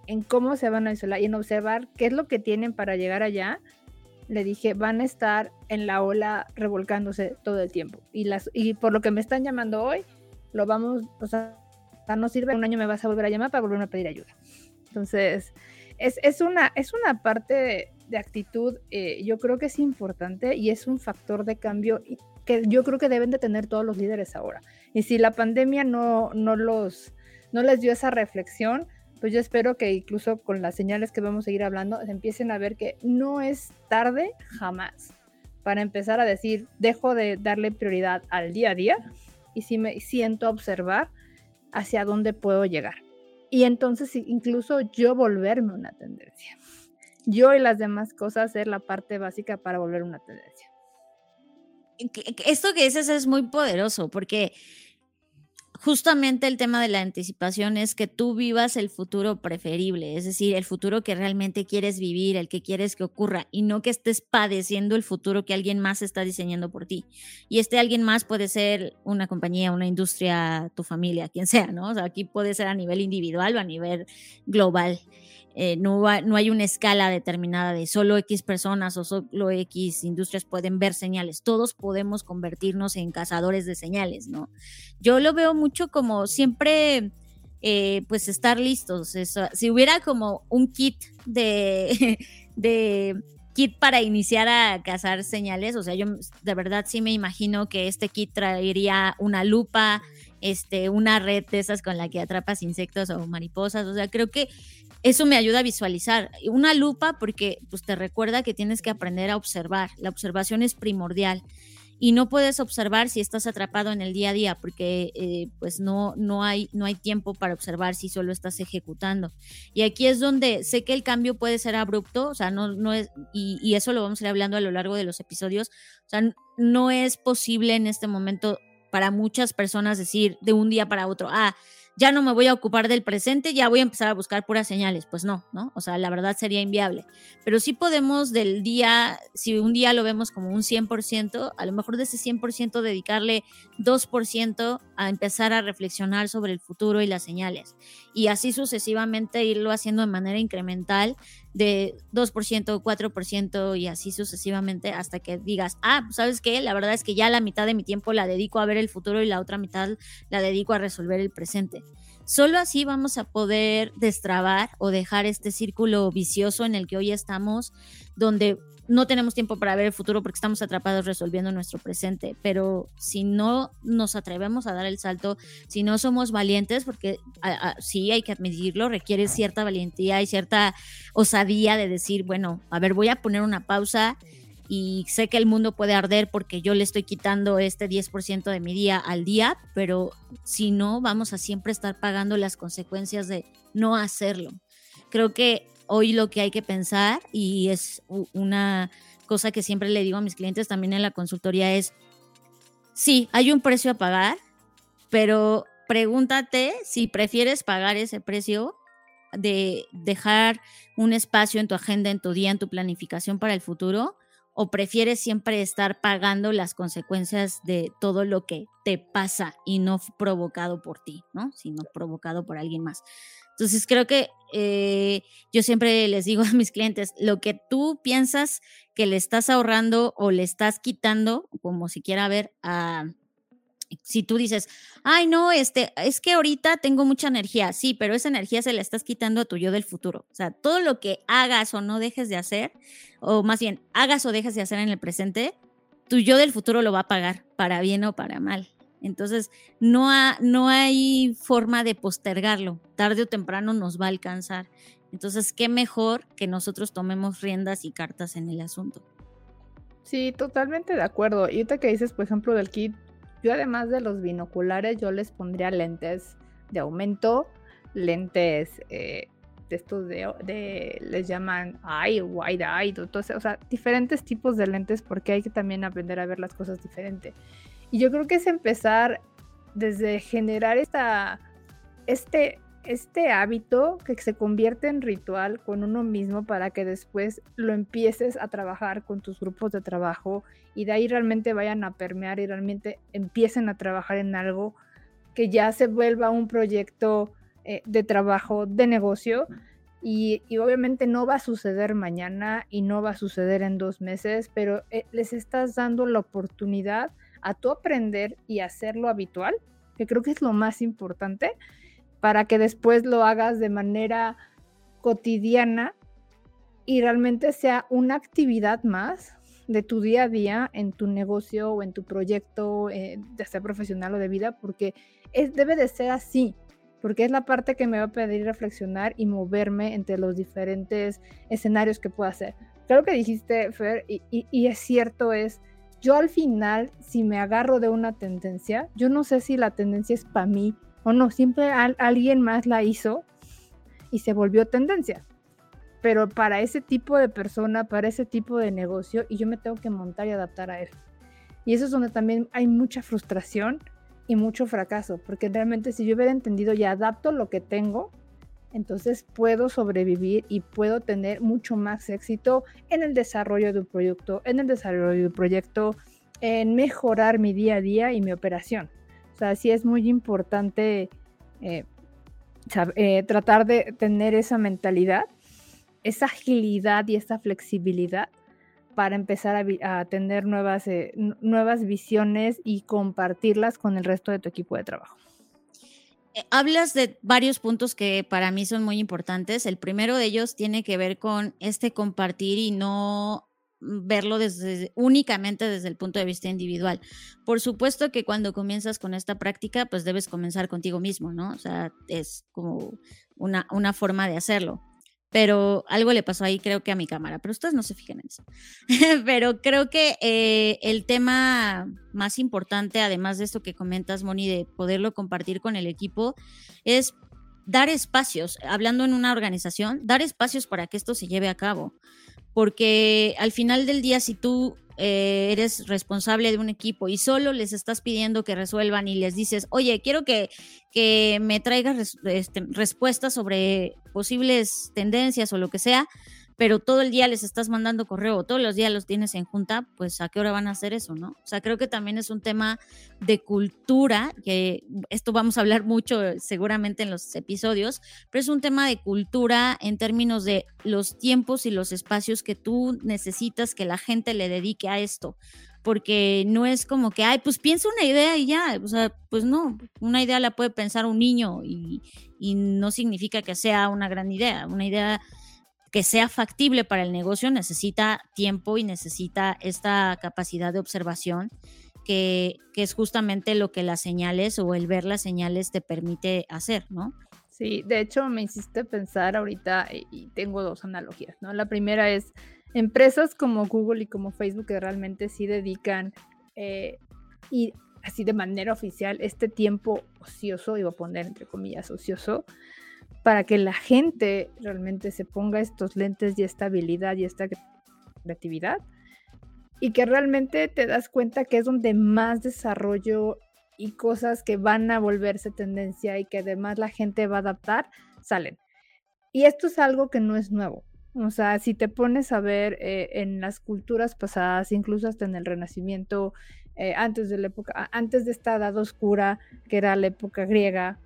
en cómo se van a isolar y en observar qué es lo que tienen para llegar allá, le dije, van a estar en la ola revolcándose todo el tiempo. Y, las, y por lo que me están llamando hoy, lo vamos, o sea, no sirve, un año me vas a volver a llamar para volver a pedir ayuda. Entonces, es, es una, es una parte de, actitud, eh, yo creo que es importante y es un factor de cambio que yo creo que deben de tener todos los líderes ahora. Y si la pandemia no, no, los, no les dio esa reflexión, pues yo espero que incluso con las señales que vamos a seguir hablando, se empiecen a ver que no es tarde jamás para empezar a decir, dejo de darle prioridad al día a día y si me siento observar hacia dónde puedo llegar. Y entonces incluso yo volverme una tendencia. Yo y las demás cosas ser la parte básica para volver una tendencia. Esto que dices es muy poderoso porque justamente el tema de la anticipación es que tú vivas el futuro preferible, es decir, el futuro que realmente quieres vivir, el que quieres que ocurra, y no que estés padeciendo el futuro que alguien más está diseñando por ti. Y este alguien más puede ser una compañía, una industria, tu familia, quien sea, ¿no? O sea, aquí puede ser a nivel individual o a nivel global. Eh, no, no, hay una escala determinada de solo X personas o solo X industrias pueden ver señales. Todos podemos convertirnos en cazadores de señales, ¿no? Yo lo veo mucho como siempre, eh, pues estar listos. si hubiera como un kit de, [laughs] de kit para iniciar a cazar señales, o sea, yo de verdad sí me imagino que este kit traería una lupa, este, una red de esas con la que atrapas insectos o mariposas, o sea, creo que eso me ayuda a visualizar. Una lupa porque pues, te recuerda que tienes que aprender a observar. La observación es primordial. Y no puedes observar si estás atrapado en el día a día, porque eh, pues no, no, hay, no hay tiempo para observar si solo estás ejecutando. Y aquí es donde sé que el cambio puede ser abrupto, o sea, no, no es, y, y eso lo vamos a ir hablando a lo largo de los episodios. O sea, no es posible en este momento para muchas personas decir de un día para otro, ah, ya no me voy a ocupar del presente, ya voy a empezar a buscar puras señales. Pues no, ¿no? O sea, la verdad sería inviable. Pero sí podemos del día, si un día lo vemos como un 100%, a lo mejor de ese 100% dedicarle 2% a empezar a reflexionar sobre el futuro y las señales. Y así sucesivamente irlo haciendo de manera incremental de 2%, 4% y así sucesivamente hasta que digas, ah, pues, ¿sabes qué? La verdad es que ya la mitad de mi tiempo la dedico a ver el futuro y la otra mitad la dedico a resolver el presente. Solo así vamos a poder destrabar o dejar este círculo vicioso en el que hoy estamos, donde no tenemos tiempo para ver el futuro porque estamos atrapados resolviendo nuestro presente, pero si no nos atrevemos a dar el salto, si no somos valientes, porque sí hay que admitirlo, requiere cierta valentía y cierta osadía de decir, bueno, a ver, voy a poner una pausa y sé que el mundo puede arder porque yo le estoy quitando este 10% de mi día al día, pero si no, vamos a siempre estar pagando las consecuencias de no hacerlo. Creo que hoy lo que hay que pensar, y es una cosa que siempre le digo a mis clientes también en la consultoría, es, sí, hay un precio a pagar, pero pregúntate si prefieres pagar ese precio de dejar un espacio en tu agenda, en tu día, en tu planificación para el futuro, o prefieres siempre estar pagando las consecuencias de todo lo que te pasa y no provocado por ti, ¿no? Sino provocado por alguien más. Entonces creo que eh, yo siempre les digo [laughs] a mis clientes, lo que tú piensas que le estás ahorrando o le estás quitando, como si quiera ver, a, si tú dices, ay, no, este, es que ahorita tengo mucha energía, sí, pero esa energía se la estás quitando a tu yo del futuro. O sea, todo lo que hagas o no dejes de hacer, o más bien, hagas o dejes de hacer en el presente, tu yo del futuro lo va a pagar, para bien o para mal. Entonces, no, no hay forma de postergarlo. Tarde o temprano nos va a alcanzar. Entonces, qué mejor que nosotros tomemos riendas y cartas en el asunto. Sí, totalmente de acuerdo. Y ahorita que dices, por ejemplo, del kit, yo además de los binoculares, yo les pondría lentes de aumento, lentes eh, de estos de, les llaman eye, wide eye, o sea, diferentes tipos de lentes porque hay que también aprender a ver las cosas diferente. Y yo creo que es empezar desde generar esta, este, este hábito que se convierte en ritual con uno mismo para que después lo empieces a trabajar con tus grupos de trabajo y de ahí realmente vayan a permear y realmente empiecen a trabajar en algo que ya se vuelva un proyecto eh, de trabajo, de negocio. Y, obviamente no va a suceder mañana y no va a suceder en dos meses, pero eh, les estás dando la oportunidad a tu aprender y hacerlo habitual, que creo que es lo más importante, para que después lo hagas de manera cotidiana y realmente sea una actividad más de tu día a día en tu negocio o en tu proyecto, eh, de ser profesional o de vida, porque es, debe de ser así, porque es la parte que me va a pedir reflexionar y moverme entre los diferentes escenarios que pueda hacer. Creo que dijiste, Fer, y, y es cierto, es yo al final, si me agarro de una tendencia, yo no sé si la tendencia es para mí o no, siempre alguien más la hizo y se volvió tendencia. Pero para ese tipo de persona, para ese tipo de negocio, y yo me tengo que montar y adaptar a él. Y eso es donde también hay mucha frustración y mucho fracaso, porque realmente si yo hubiera entendido y adapto lo que tengo, entonces puedo sobrevivir y puedo tener mucho más éxito en el desarrollo de un proyecto, en el desarrollo de un proyecto, en mejorar mi día a día y mi operación. O sea, sí es muy importante eh, eh, tratar de tener esa mentalidad esa agilidad y esa flexibilidad para empezar a, tener eh, nuevas visiones y compartirlas con el resto de tu equipo de trabajo. Eh, hablas de varios puntos que para mí son muy importantes. El primero de ellos tiene que ver con este compartir y no verlo desde únicamente desde el punto de vista individual. Por supuesto que cuando comienzas con esta práctica, pues debes comenzar contigo mismo, ¿no? O sea, es como una, una forma de hacerlo pero algo le pasó ahí creo que a mi cámara, pero ustedes no se fijen en eso. [laughs] pero creo que eh, el tema más importante, además de esto que comentas, Moni, de poderlo compartir con el equipo, es dar espacios, hablando en una organización, dar espacios para que esto se lleve a cabo. Porque al final del día, si tú eh, eres responsable de un equipo y solo les estás pidiendo que resuelvan y les dices, oye, quiero que, que me traigas este, respuestas sobre posibles tendencias o lo que sea, pero todo el día les estás mandando correo, todos los días los tienes en junta, pues a qué hora van a hacer eso, ¿no? O sea, creo que también es un tema de cultura, que esto vamos a hablar mucho seguramente en los episodios, pero es un tema de cultura en términos de los tiempos y los espacios que tú necesitas que la gente le dedique a esto porque no es como que, ay, pues piensa una idea y ya, o sea, pues no, una idea la puede pensar un niño y, y no significa que sea una gran idea, una idea que sea factible para el negocio necesita tiempo y necesita esta capacidad de observación que, es justamente lo que las señales o el ver las señales te permite hacer, ¿no? Sí, de hecho me hiciste pensar ahorita y tengo dos analogías, ¿no? La primera es empresas como Google y como Facebook que realmente sí dedican eh, y así de manera oficial este tiempo ocioso, iba a poner entre comillas ocioso, para que la gente realmente se ponga estos lentes y esta habilidad y esta creatividad y que realmente te das cuenta que es donde más desarrollo y cosas que van a volverse tendencia y que además la gente va a adaptar salen. Y esto es algo que no es nuevo. O sea, si te pones a ver eh, en las culturas pasadas, incluso hasta en el Renacimiento, eh, antes de la época, antes de esta edad oscura, que era la época griega,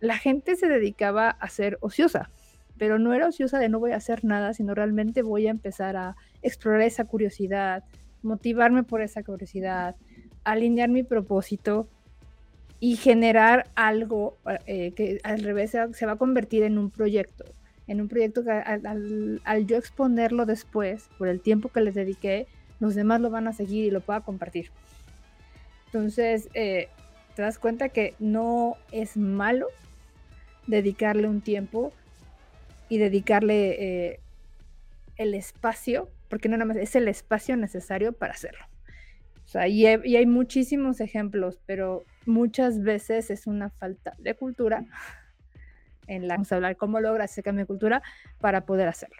la gente se dedicaba a ser ociosa, pero no era ociosa de no voy a hacer nada, sino realmente voy a empezar a explorar esa curiosidad, motivarme por esa curiosidad, alinear mi propósito y generar algo eh, que al revés se va a convertir en un proyecto, en un proyecto que al, yo exponerlo después, por el tiempo que les dediqué, los demás lo van a seguir y lo pueda compartir. Entonces, eh, te das cuenta que no es malo dedicarle un tiempo y dedicarle eh, el espacio, porque no nada más es el espacio necesario para hacerlo. O sea, y hay, muchísimos ejemplos, pero muchas veces es una falta de cultura en la vamos a hablar cómo logra ese cambio de cultura para poder hacerlo.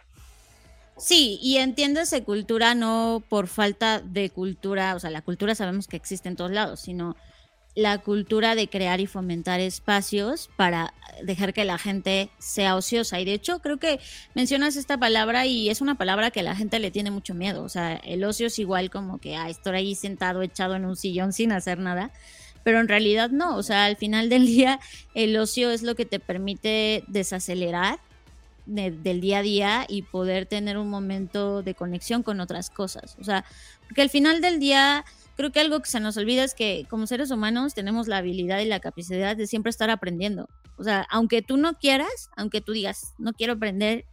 Sí, y entiéndase cultura no por falta de cultura, o sea, la cultura sabemos que existe en todos lados, sino la cultura de crear y fomentar espacios para dejar que la gente sea ociosa. Y de hecho, creo que mencionas esta palabra y es una palabra que la gente le tiene mucho miedo. O sea, el ocio es igual como que, ah, estoy ahí sentado, echado en un sillón sin hacer nada. Pero en realidad no. O sea, al final del día, el ocio es lo que te permite desacelerar del día a día y poder tener un momento de conexión con otras cosas. O sea, porque al final del día creo que algo que se nos olvida es que como seres humanos tenemos la habilidad y la capacidad de siempre estar aprendiendo. O sea, aunque tú no quieras, aunque tú digas, no quiero aprender,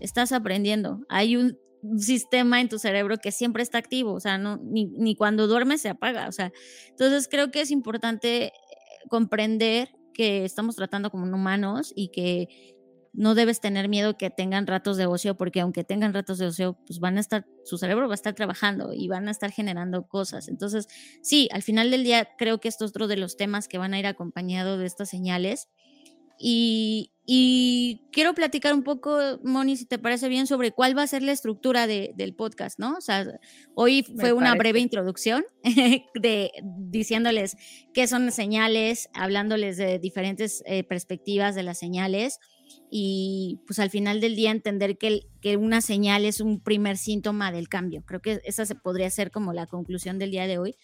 estás aprendiendo. Hay un sistema en tu cerebro que siempre está activo, o sea, no, ni, ni cuando duermes se apaga, o sea, entonces creo que es importante eh, comprender que estamos tratando como humanos y que no debes tener miedo que tengan ratos de ocio, porque aunque tengan ratos de ocio, pues van a estar, su cerebro va a estar trabajando y van a estar generando cosas. Entonces, sí, al final del día creo que esto es otro de los temas que van a ir acompañado de estas señales. Y, quiero platicar un poco, Moni, si te parece bien, sobre cuál va a ser la estructura del podcast, ¿no? O sea, hoy fue una breve introducción [laughs] de diciéndoles qué son señales, hablándoles de diferentes eh, perspectivas de las señales y pues al final del día entender que, que una señal es un primer síntoma del cambio. Creo que esa se podría ser como la conclusión del día de hoy.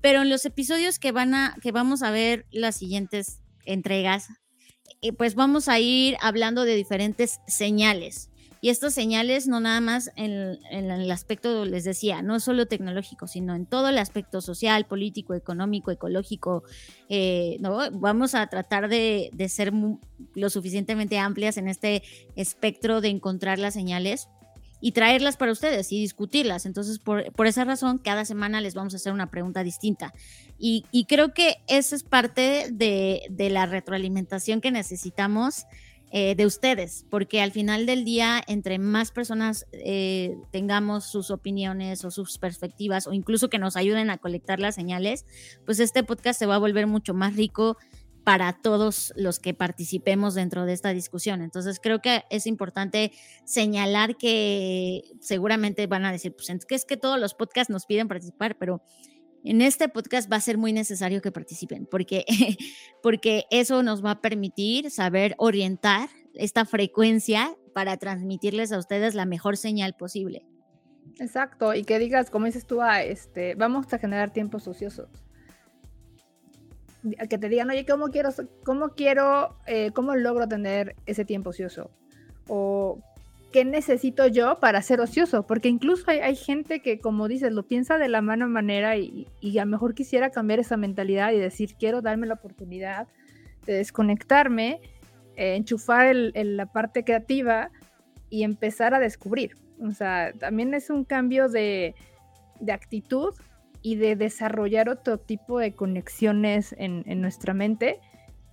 Pero en los episodios que, van a, que vamos a ver las siguientes entregas, eh, pues vamos a ir hablando de diferentes señales Y estas señales no nada más en, el aspecto, les decía, no solo tecnológico, sino en todo el aspecto social, político, económico, ecológico. Eh, ¿no? Vamos a tratar de, de ser lo suficientemente amplias en este espectro de encontrar las señales y traerlas para ustedes y discutirlas. Entonces, por, por, esa razón, cada semana les vamos a hacer una pregunta distinta. Y, y creo que esa es parte de, de la retroalimentación que necesitamos eh, de ustedes, porque al final del día, entre más personas eh, tengamos sus opiniones o sus perspectivas o incluso que nos ayuden a colectar las señales, pues este podcast se va a volver mucho más rico para todos los que participemos dentro de esta discusión. Entonces creo que es importante señalar que seguramente van a decir, pues es que todos los podcasts nos piden participar, pero en este podcast va a ser muy necesario que participen porque, [laughs] porque eso nos va a permitir saber orientar esta frecuencia para transmitirles a ustedes la mejor señal posible. Exacto, y que digas, como dices tú, ah, este, vamos a generar tiempos ociosos. Que te digan, oye, ¿cómo quiero, cómo quiero, eh, cómo logro tener ese tiempo ocioso? O qué necesito yo para ser ocioso, porque incluso hay, gente que, como dices, lo piensa de la mano manera y, y, a lo mejor quisiera cambiar esa mentalidad y decir, quiero darme la oportunidad de desconectarme, eh, enchufar la parte creativa y empezar a descubrir. O sea, también es un cambio de, de actitud y de desarrollar otro tipo de conexiones en, en, nuestra mente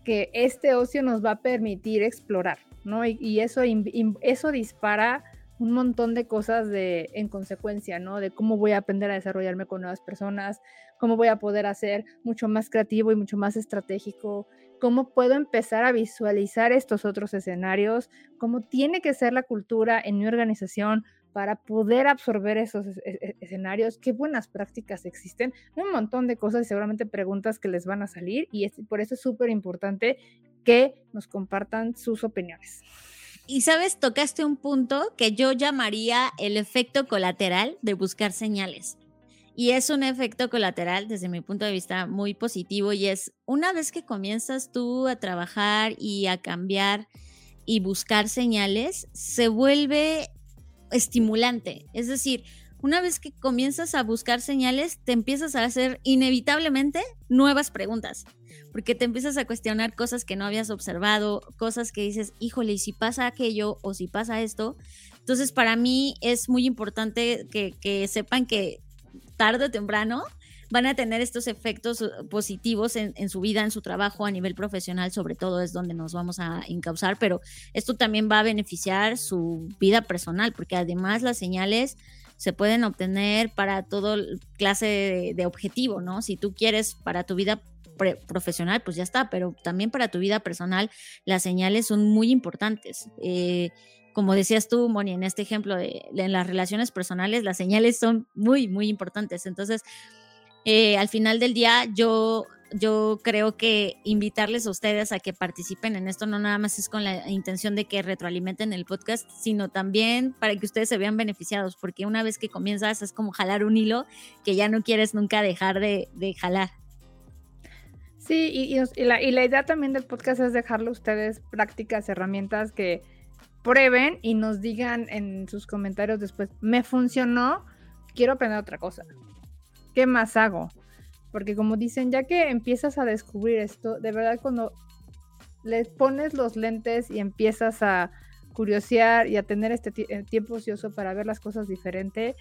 que este ocio nos va a permitir explorar. ¿No? Y, eso, eso dispara un montón de cosas de, en consecuencia, ¿no? De cómo voy a aprender a desarrollarme con nuevas personas, cómo voy a poder hacer mucho más creativo y mucho más estratégico, cómo puedo empezar a visualizar estos otros escenarios, cómo tiene que ser la cultura en mi organización para poder absorber esos e, e, escenarios, qué buenas prácticas existen, un montón de cosas y seguramente preguntas que les van a salir y por eso es súper importante que nos compartan sus opiniones. Y sabes, tocaste un punto que yo llamaría el efecto colateral de buscar señales. Y es un efecto colateral desde mi punto de vista muy positivo y es una vez que comienzas tú a trabajar y a cambiar y buscar señales, se vuelve estimulante. Es decir, una vez que comienzas a buscar señales, te empiezas a hacer inevitablemente nuevas preguntas, porque te empiezas a cuestionar cosas que no habías observado, cosas que dices, híjole, ¿y si pasa aquello o si pasa esto? Entonces, para mí es muy importante que, sepan que tarde o temprano van a tener estos efectos uh, positivos en, en, su vida, en su trabajo, a nivel profesional, sobre todo es donde nos vamos a encauzar, pero esto también va a beneficiar su vida personal, porque además las señales se pueden obtener para todo clase de, objetivo, ¿no? Si tú quieres para tu vida profesional, pues ya está, pero también para tu vida personal las señales son muy importantes. Eh, como decías tú, Moni, en este ejemplo de, en las relaciones personales, las señales son muy, muy importantes. Entonces, eh, al final del día, yo yo creo que invitarles a ustedes a que participen en esto no nada más es con la intención de que retroalimenten el podcast, sino también para que ustedes se vean beneficiados, porque una vez que comienzas es como jalar un hilo que ya no quieres nunca dejar de, jalar. Sí, y, la, y la idea también del podcast es dejarle a ustedes prácticas, herramientas que prueben y nos digan en sus comentarios después, me funcionó, quiero aprender otra cosa. ¿Qué más hago? Porque como dicen, ya que empiezas a descubrir esto, de verdad cuando le pones los lentes y empiezas a curiosear y a tener este eh, tiempo ocioso para ver las cosas diferente,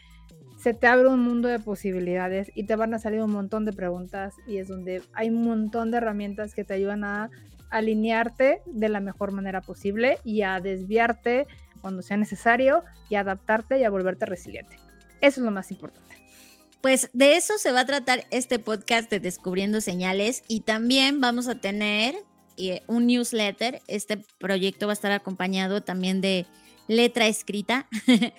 se te abre un mundo de posibilidades y te van a salir un montón de preguntas y es donde hay un montón de herramientas que te ayudan a alinearte de la mejor manera posible y a desviarte cuando sea necesario y a adaptarte y a volverte resiliente. Eso es lo más importante. Pues de eso se va a tratar este podcast de Descubriendo Señales y también vamos a tener eh, un newsletter. Este proyecto va a estar acompañado también de letra escrita. [laughs]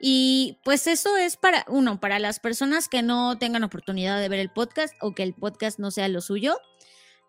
y pues eso es para, uno, para las personas que no tengan oportunidad de ver el podcast o que el podcast no sea lo suyo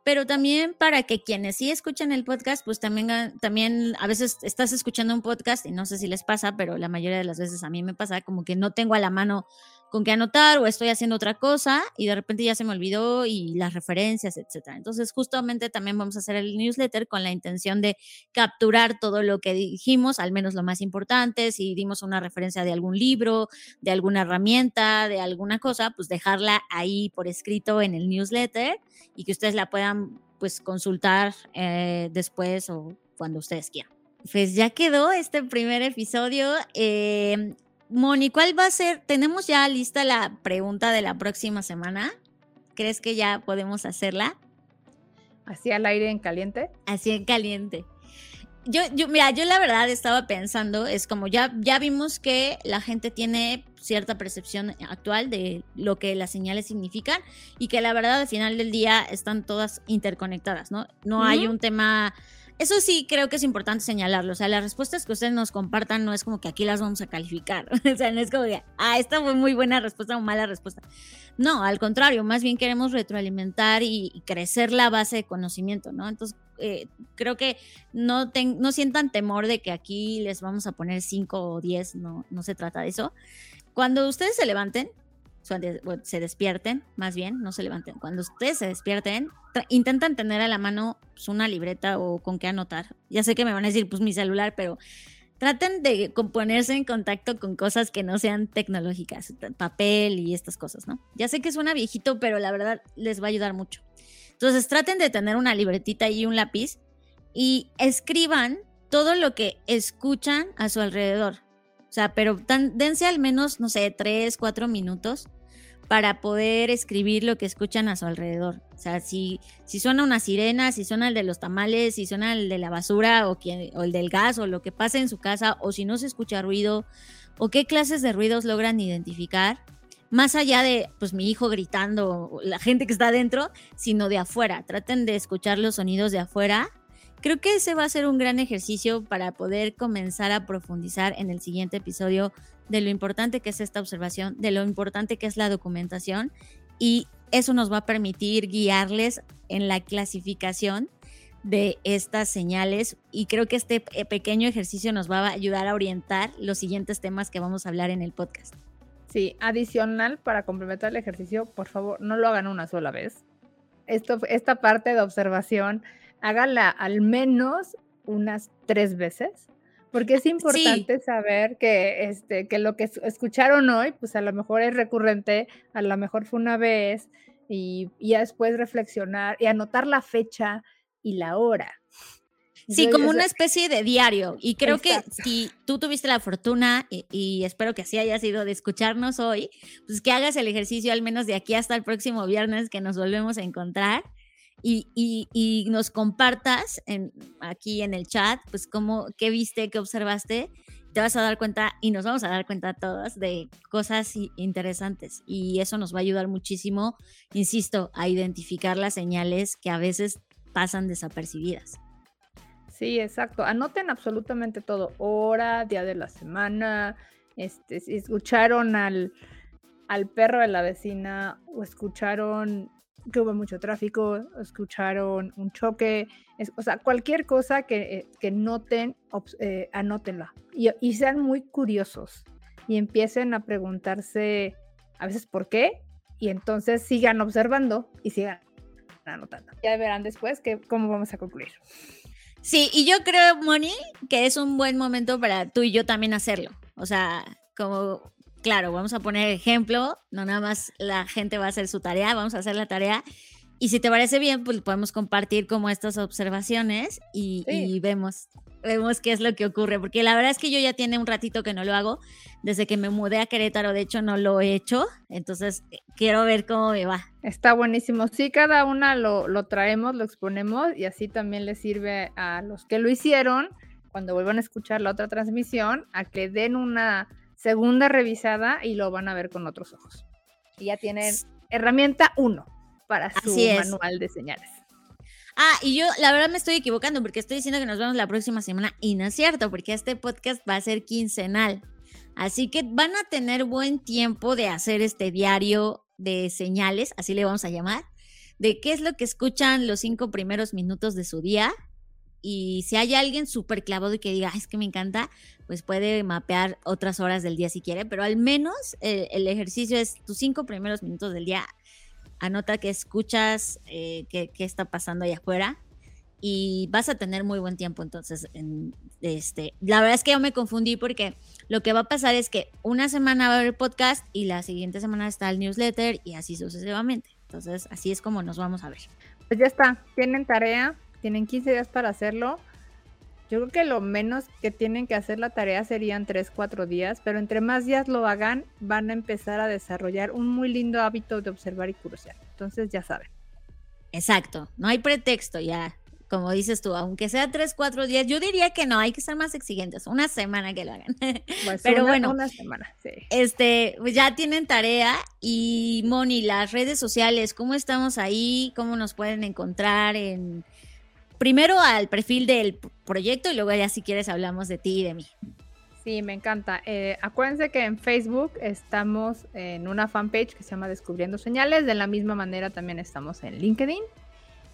pero también para que quienes sí escuchan el podcast, pues también, también a veces estás escuchando un podcast y no sé si les pasa, pero la mayoría de las veces a mí me pasa como que no tengo a la mano con qué anotar o estoy haciendo otra cosa y de repente ya se me olvidó y las referencias, etcétera. Entonces, justamente también vamos a hacer el newsletter con la intención de capturar todo lo que dijimos, al menos lo más importante, si dimos una referencia de algún libro, de alguna herramienta, de alguna cosa, pues dejarla ahí por escrito en el newsletter y que ustedes la puedan pues consultar eh, después o cuando ustedes quieran. Pues ya quedó este primer episodio. Eh, Moni, ¿cuál va a ser? ¿Tenemos ya lista la pregunta de la próxima semana? ¿Crees que ya podemos hacerla? ¿Así al aire en caliente? Así en caliente. Yo, yo, mira, yo la verdad estaba pensando, es como ya, ya vimos que la gente tiene cierta percepción actual de lo que las señales significan y que la verdad al final del día están todas interconectadas, ¿no? No hay un tema eso sí creo que es importante señalarlo. O sea, las respuestas que ustedes nos compartan no es como que aquí las vamos a calificar. [laughs] o sea, no es como que, ah, esta fue muy buena respuesta o mala respuesta. No, al contrario, más bien queremos retroalimentar y, crecer la base de conocimiento, ¿no? Entonces, eh, creo que no, no sientan temor de que aquí les vamos a poner 5 o 10, no, no se trata de eso. Cuando ustedes se levanten, se despierten, más bien, no se levanten. Cuando ustedes se despierten, intentan tener a la mano pues, una libreta o con qué anotar. Ya sé que me van a decir, pues mi celular, pero traten de ponerse en contacto con cosas que no sean tecnológicas, papel y estas cosas, ¿no? Ya sé que suena viejito, pero la verdad les va a ayudar mucho. Entonces traten de tener una libretita y un lápiz y escriban todo lo que escuchan a su alrededor. O sea, pero dense al menos, no sé, tres, cuatro minutos para poder escribir lo que escuchan a su alrededor. O sea, si, si suena una sirena, si suena el de los tamales, si suena el de la basura o, o el del gas o lo que pasa en su casa, o si no se escucha ruido, o qué clases de ruidos logran identificar, más allá de pues mi hijo gritando, la gente que está adentro, sino de afuera. Traten de escuchar los sonidos de afuera. Creo que ese va a ser un gran ejercicio para poder comenzar a profundizar en el siguiente episodio de lo importante que es esta observación, de lo importante que es la documentación y eso nos va a permitir guiarles en la clasificación de estas señales y creo que este pequeño ejercicio nos va a ayudar a orientar los siguientes temas que vamos a hablar en el podcast. Sí, adicional para complementar el ejercicio, por favor, no lo hagan una sola vez. Esto, esta parte de observación, háganla al menos unas tres veces porque es importante saber que, este, que lo que escucharon hoy, pues a lo mejor es recurrente, a lo mejor fue una vez, y, ya después reflexionar y anotar la fecha y la hora. Sí, como una especie de diario. Y creo que si tú tuviste la fortuna, y, y, espero que así haya sido, de escucharnos hoy, pues que hagas el ejercicio al menos de aquí hasta el próximo viernes que nos volvemos a encontrar y, nos compartas en, aquí en el chat, pues cómo, qué viste, qué observaste, te vas a dar cuenta y nos vamos a dar cuenta todas de cosas interesantes y eso nos va a ayudar muchísimo, insisto, a identificar las señales que a veces pasan desapercibidas. Sí, exacto. Anoten absolutamente todo, hora, día de la semana, este, si escucharon al, al perro de la vecina o escucharon que hubo mucho tráfico, escucharon un choque, o sea, cualquier cosa que, eh, noten, eh, anótenla y, sean muy curiosos y empiecen a preguntarse a veces por qué y entonces sigan observando y sigan anotando. Ya verán después que, cómo vamos a concluir. Sí, y yo creo, Moni, que es un buen momento para tú y yo también hacerlo. O sea, como claro, vamos a poner ejemplo, no nada más la gente va a hacer su tarea, vamos a hacer la tarea. Y si te parece bien, pues podemos compartir como estas observaciones y, vemos, vemos qué es lo que ocurre. Porque la verdad es que yo ya tiene un ratito que no lo hago. Desde que me mudé a Querétaro, de hecho, no lo he hecho. Entonces, eh, quiero ver cómo me va. Está buenísimo. Sí, cada una lo, lo traemos, lo exponemos y así también le sirve a los que lo hicieron, cuando vuelvan a escuchar la otra transmisión, a que den una segunda revisada y lo van a ver con otros ojos. Y ya tienen herramienta 1 para su manual de señales. Ah, y yo la verdad me estoy equivocando porque estoy diciendo que nos vemos la próxima semana y no es cierto porque este podcast va a ser quincenal. Así que van a tener buen tiempo de hacer este diario de señales, así le vamos a llamar, de qué es lo que escuchan los cinco primeros minutos de su día y si hay alguien súper clavado y que diga, es que me encanta, pues puede mapear otras horas del día si quiere, pero al menos eh, el ejercicio es tus cinco primeros minutos del día. Anota que escuchas eh, qué, está pasando allá afuera y vas a tener muy buen tiempo. Entonces, este, la verdad es que yo me confundí porque lo que va a pasar es que una semana va a haber podcast y la siguiente semana está el newsletter y así sucesivamente. Entonces, así es como nos vamos a ver. Pues ya está, tienen tarea, tienen 15 días para hacerlo. Yo creo que lo menos que tienen que hacer la tarea serían 3, 4 días, pero entre más días lo hagan, van a empezar a desarrollar un muy lindo hábito de observar y curiosear. Entonces ya saben. Exacto, no hay pretexto ya como dices tú, aunque sea tres, cuatro días, yo diría que no, hay que ser más exigentes, una semana que lo hagan. [laughs] Pues Pero bueno, una semana, sí. Este, pues ya tienen tarea y Moni, las redes sociales, ¿cómo estamos ahí? ¿Cómo nos pueden encontrar en primero al perfil del proyecto y luego ya si quieres hablamos de ti y de mí? Sí, me encanta. Eh, acuérdense que en Facebook estamos en una fanpage que se llama Descubriendo Señales. De la misma manera también estamos en LinkedIn.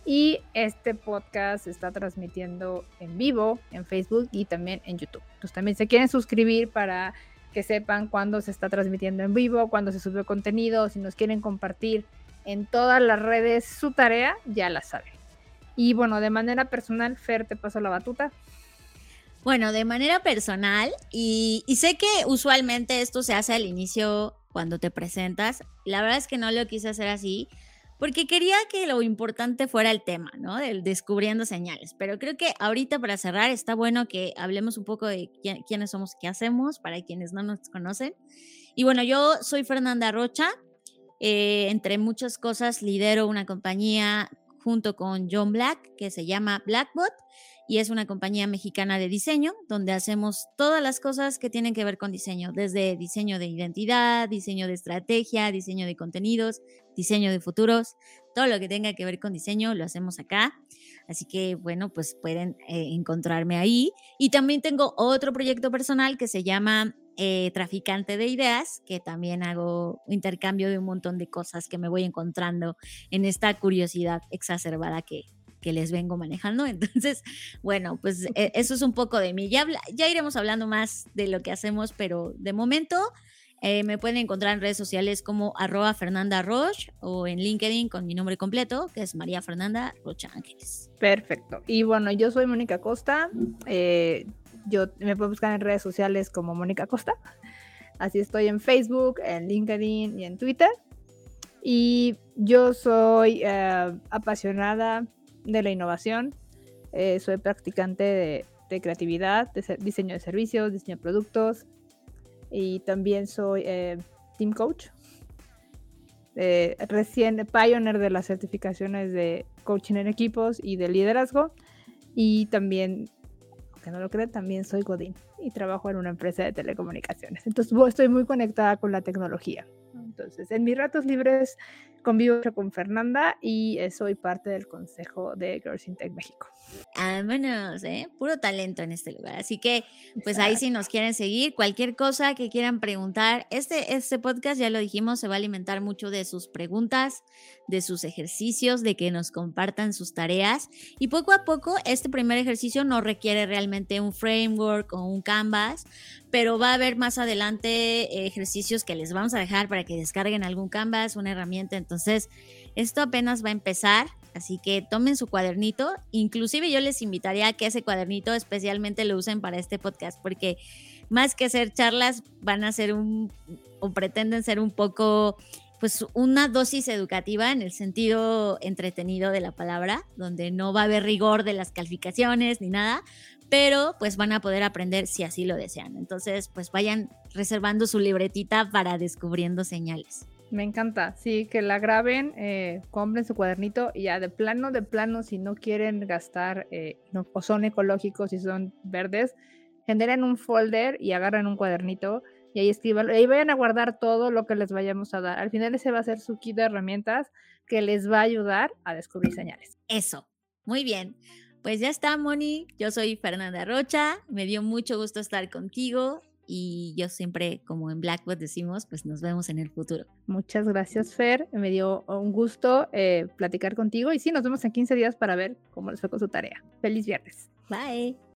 Y este podcast se está transmitiendo en vivo en Facebook y también en YouTube. Entonces también se quieren suscribir para que sepan cuándo se está transmitiendo en vivo, cuándo se sube contenido, si nos quieren compartir en todas las redes su tarea, ya la saben. Y bueno, de manera personal, Fer, te paso la batuta. Bueno, de manera personal, y, sé que usualmente esto se hace al inicio cuando te presentas, la verdad es que no lo quise hacer así, porque quería que lo importante fuera el tema, ¿no? Del descubriendo señales. Pero creo que ahorita para cerrar está bueno que hablemos un poco de quiénes somos, qué hacemos, para quienes no nos conocen. Y bueno, yo soy Fernanda Rocha. Eh, entre muchas cosas, lidero una compañía junto con John Black que se llama Blackbot y es una compañía mexicana de diseño donde hacemos todas las cosas que tienen que ver con diseño, desde diseño de identidad, diseño de estrategia, diseño de contenidos, diseño de futuros, todo lo que tenga que ver con diseño lo hacemos acá. Así que bueno, pues pueden eh, encontrarme ahí. Y también tengo otro proyecto personal que se llama eh, Traficante de Ideas, que también hago intercambio de un montón de cosas que me voy encontrando en esta curiosidad exacerbada que, que les vengo manejando. [laughs] Entonces, bueno, pues e, eso es un poco de mí. Ya, ya iremos hablando más de lo que hacemos, pero de momento eh, me pueden encontrar en redes sociales como arroba Fernanda Roche o en LinkedIn con mi nombre completo, que es María Fernanda Rocha Ángeles. Perfecto. Y bueno, yo soy Mónica Costa. Eh, yo me puedo buscar en redes sociales como Mónica Costa. Así estoy en Facebook, en LinkedIn y en Twitter. Y yo soy eh, apasionada de la innovación. Eh, soy practicante de, creatividad, de diseño de servicios, diseño de productos. Y también soy eh, team coach. Eh, recién pioneer de las certificaciones de coaching en equipos y de liderazgo. Y también, aunque no lo crean, también soy Godín y trabajo en una empresa de telecomunicaciones. Entonces estoy muy conectada con la tecnología. Entonces, en mis ratos libres convivo con Fernanda y eh, soy parte del consejo de Girls in Tech México. Vámonos, ¿eh? Puro talento en este lugar. Así que, pues ahí si nos quieren seguir, cualquier cosa que quieran preguntar, este, este podcast, ya lo dijimos, se va a alimentar mucho de sus preguntas, de sus ejercicios, de que nos compartan sus tareas. Y poco a poco, este primer ejercicio no requiere realmente un framework o un canvas, pero va a haber más adelante ejercicios que les vamos a dejar para que descarguen algún canvas, una herramienta. Entonces, esto apenas va a empezar, así que tomen su cuadernito. Inclusive yo les invitaría a que ese cuadernito especialmente lo usen para este podcast, porque más que hacer charlas, van a ser un, o pretenden ser un poco pues una dosis educativa en el sentido entretenido de la palabra, donde no va a haber rigor de las calificaciones ni nada, pero pues van a poder aprender si así lo desean. Entonces, pues vayan reservando su libretita para descubriendo señales. Me encanta, sí, que la graben, eh, compren su cuadernito y ya de plano, de plano, si no quieren gastar eh, no, o son ecológicos y son verdes, generen un folder y agarren un cuadernito y ahí escriban, ahí vayan a guardar todo lo que les vayamos a dar. Al final ese va a ser su kit de herramientas que les va a ayudar a descubrir señales. Eso, muy bien. Pues ya está, Moni. Yo soy Fernanda Rocha. Me dio mucho gusto estar contigo y yo siempre, como en Blackboard decimos, pues nos vemos en el futuro. Muchas gracias, Fer. Me dio un gusto eh, platicar contigo y sí, nos vemos en 15 días para ver cómo les fue con su tarea. Feliz viernes. Bye.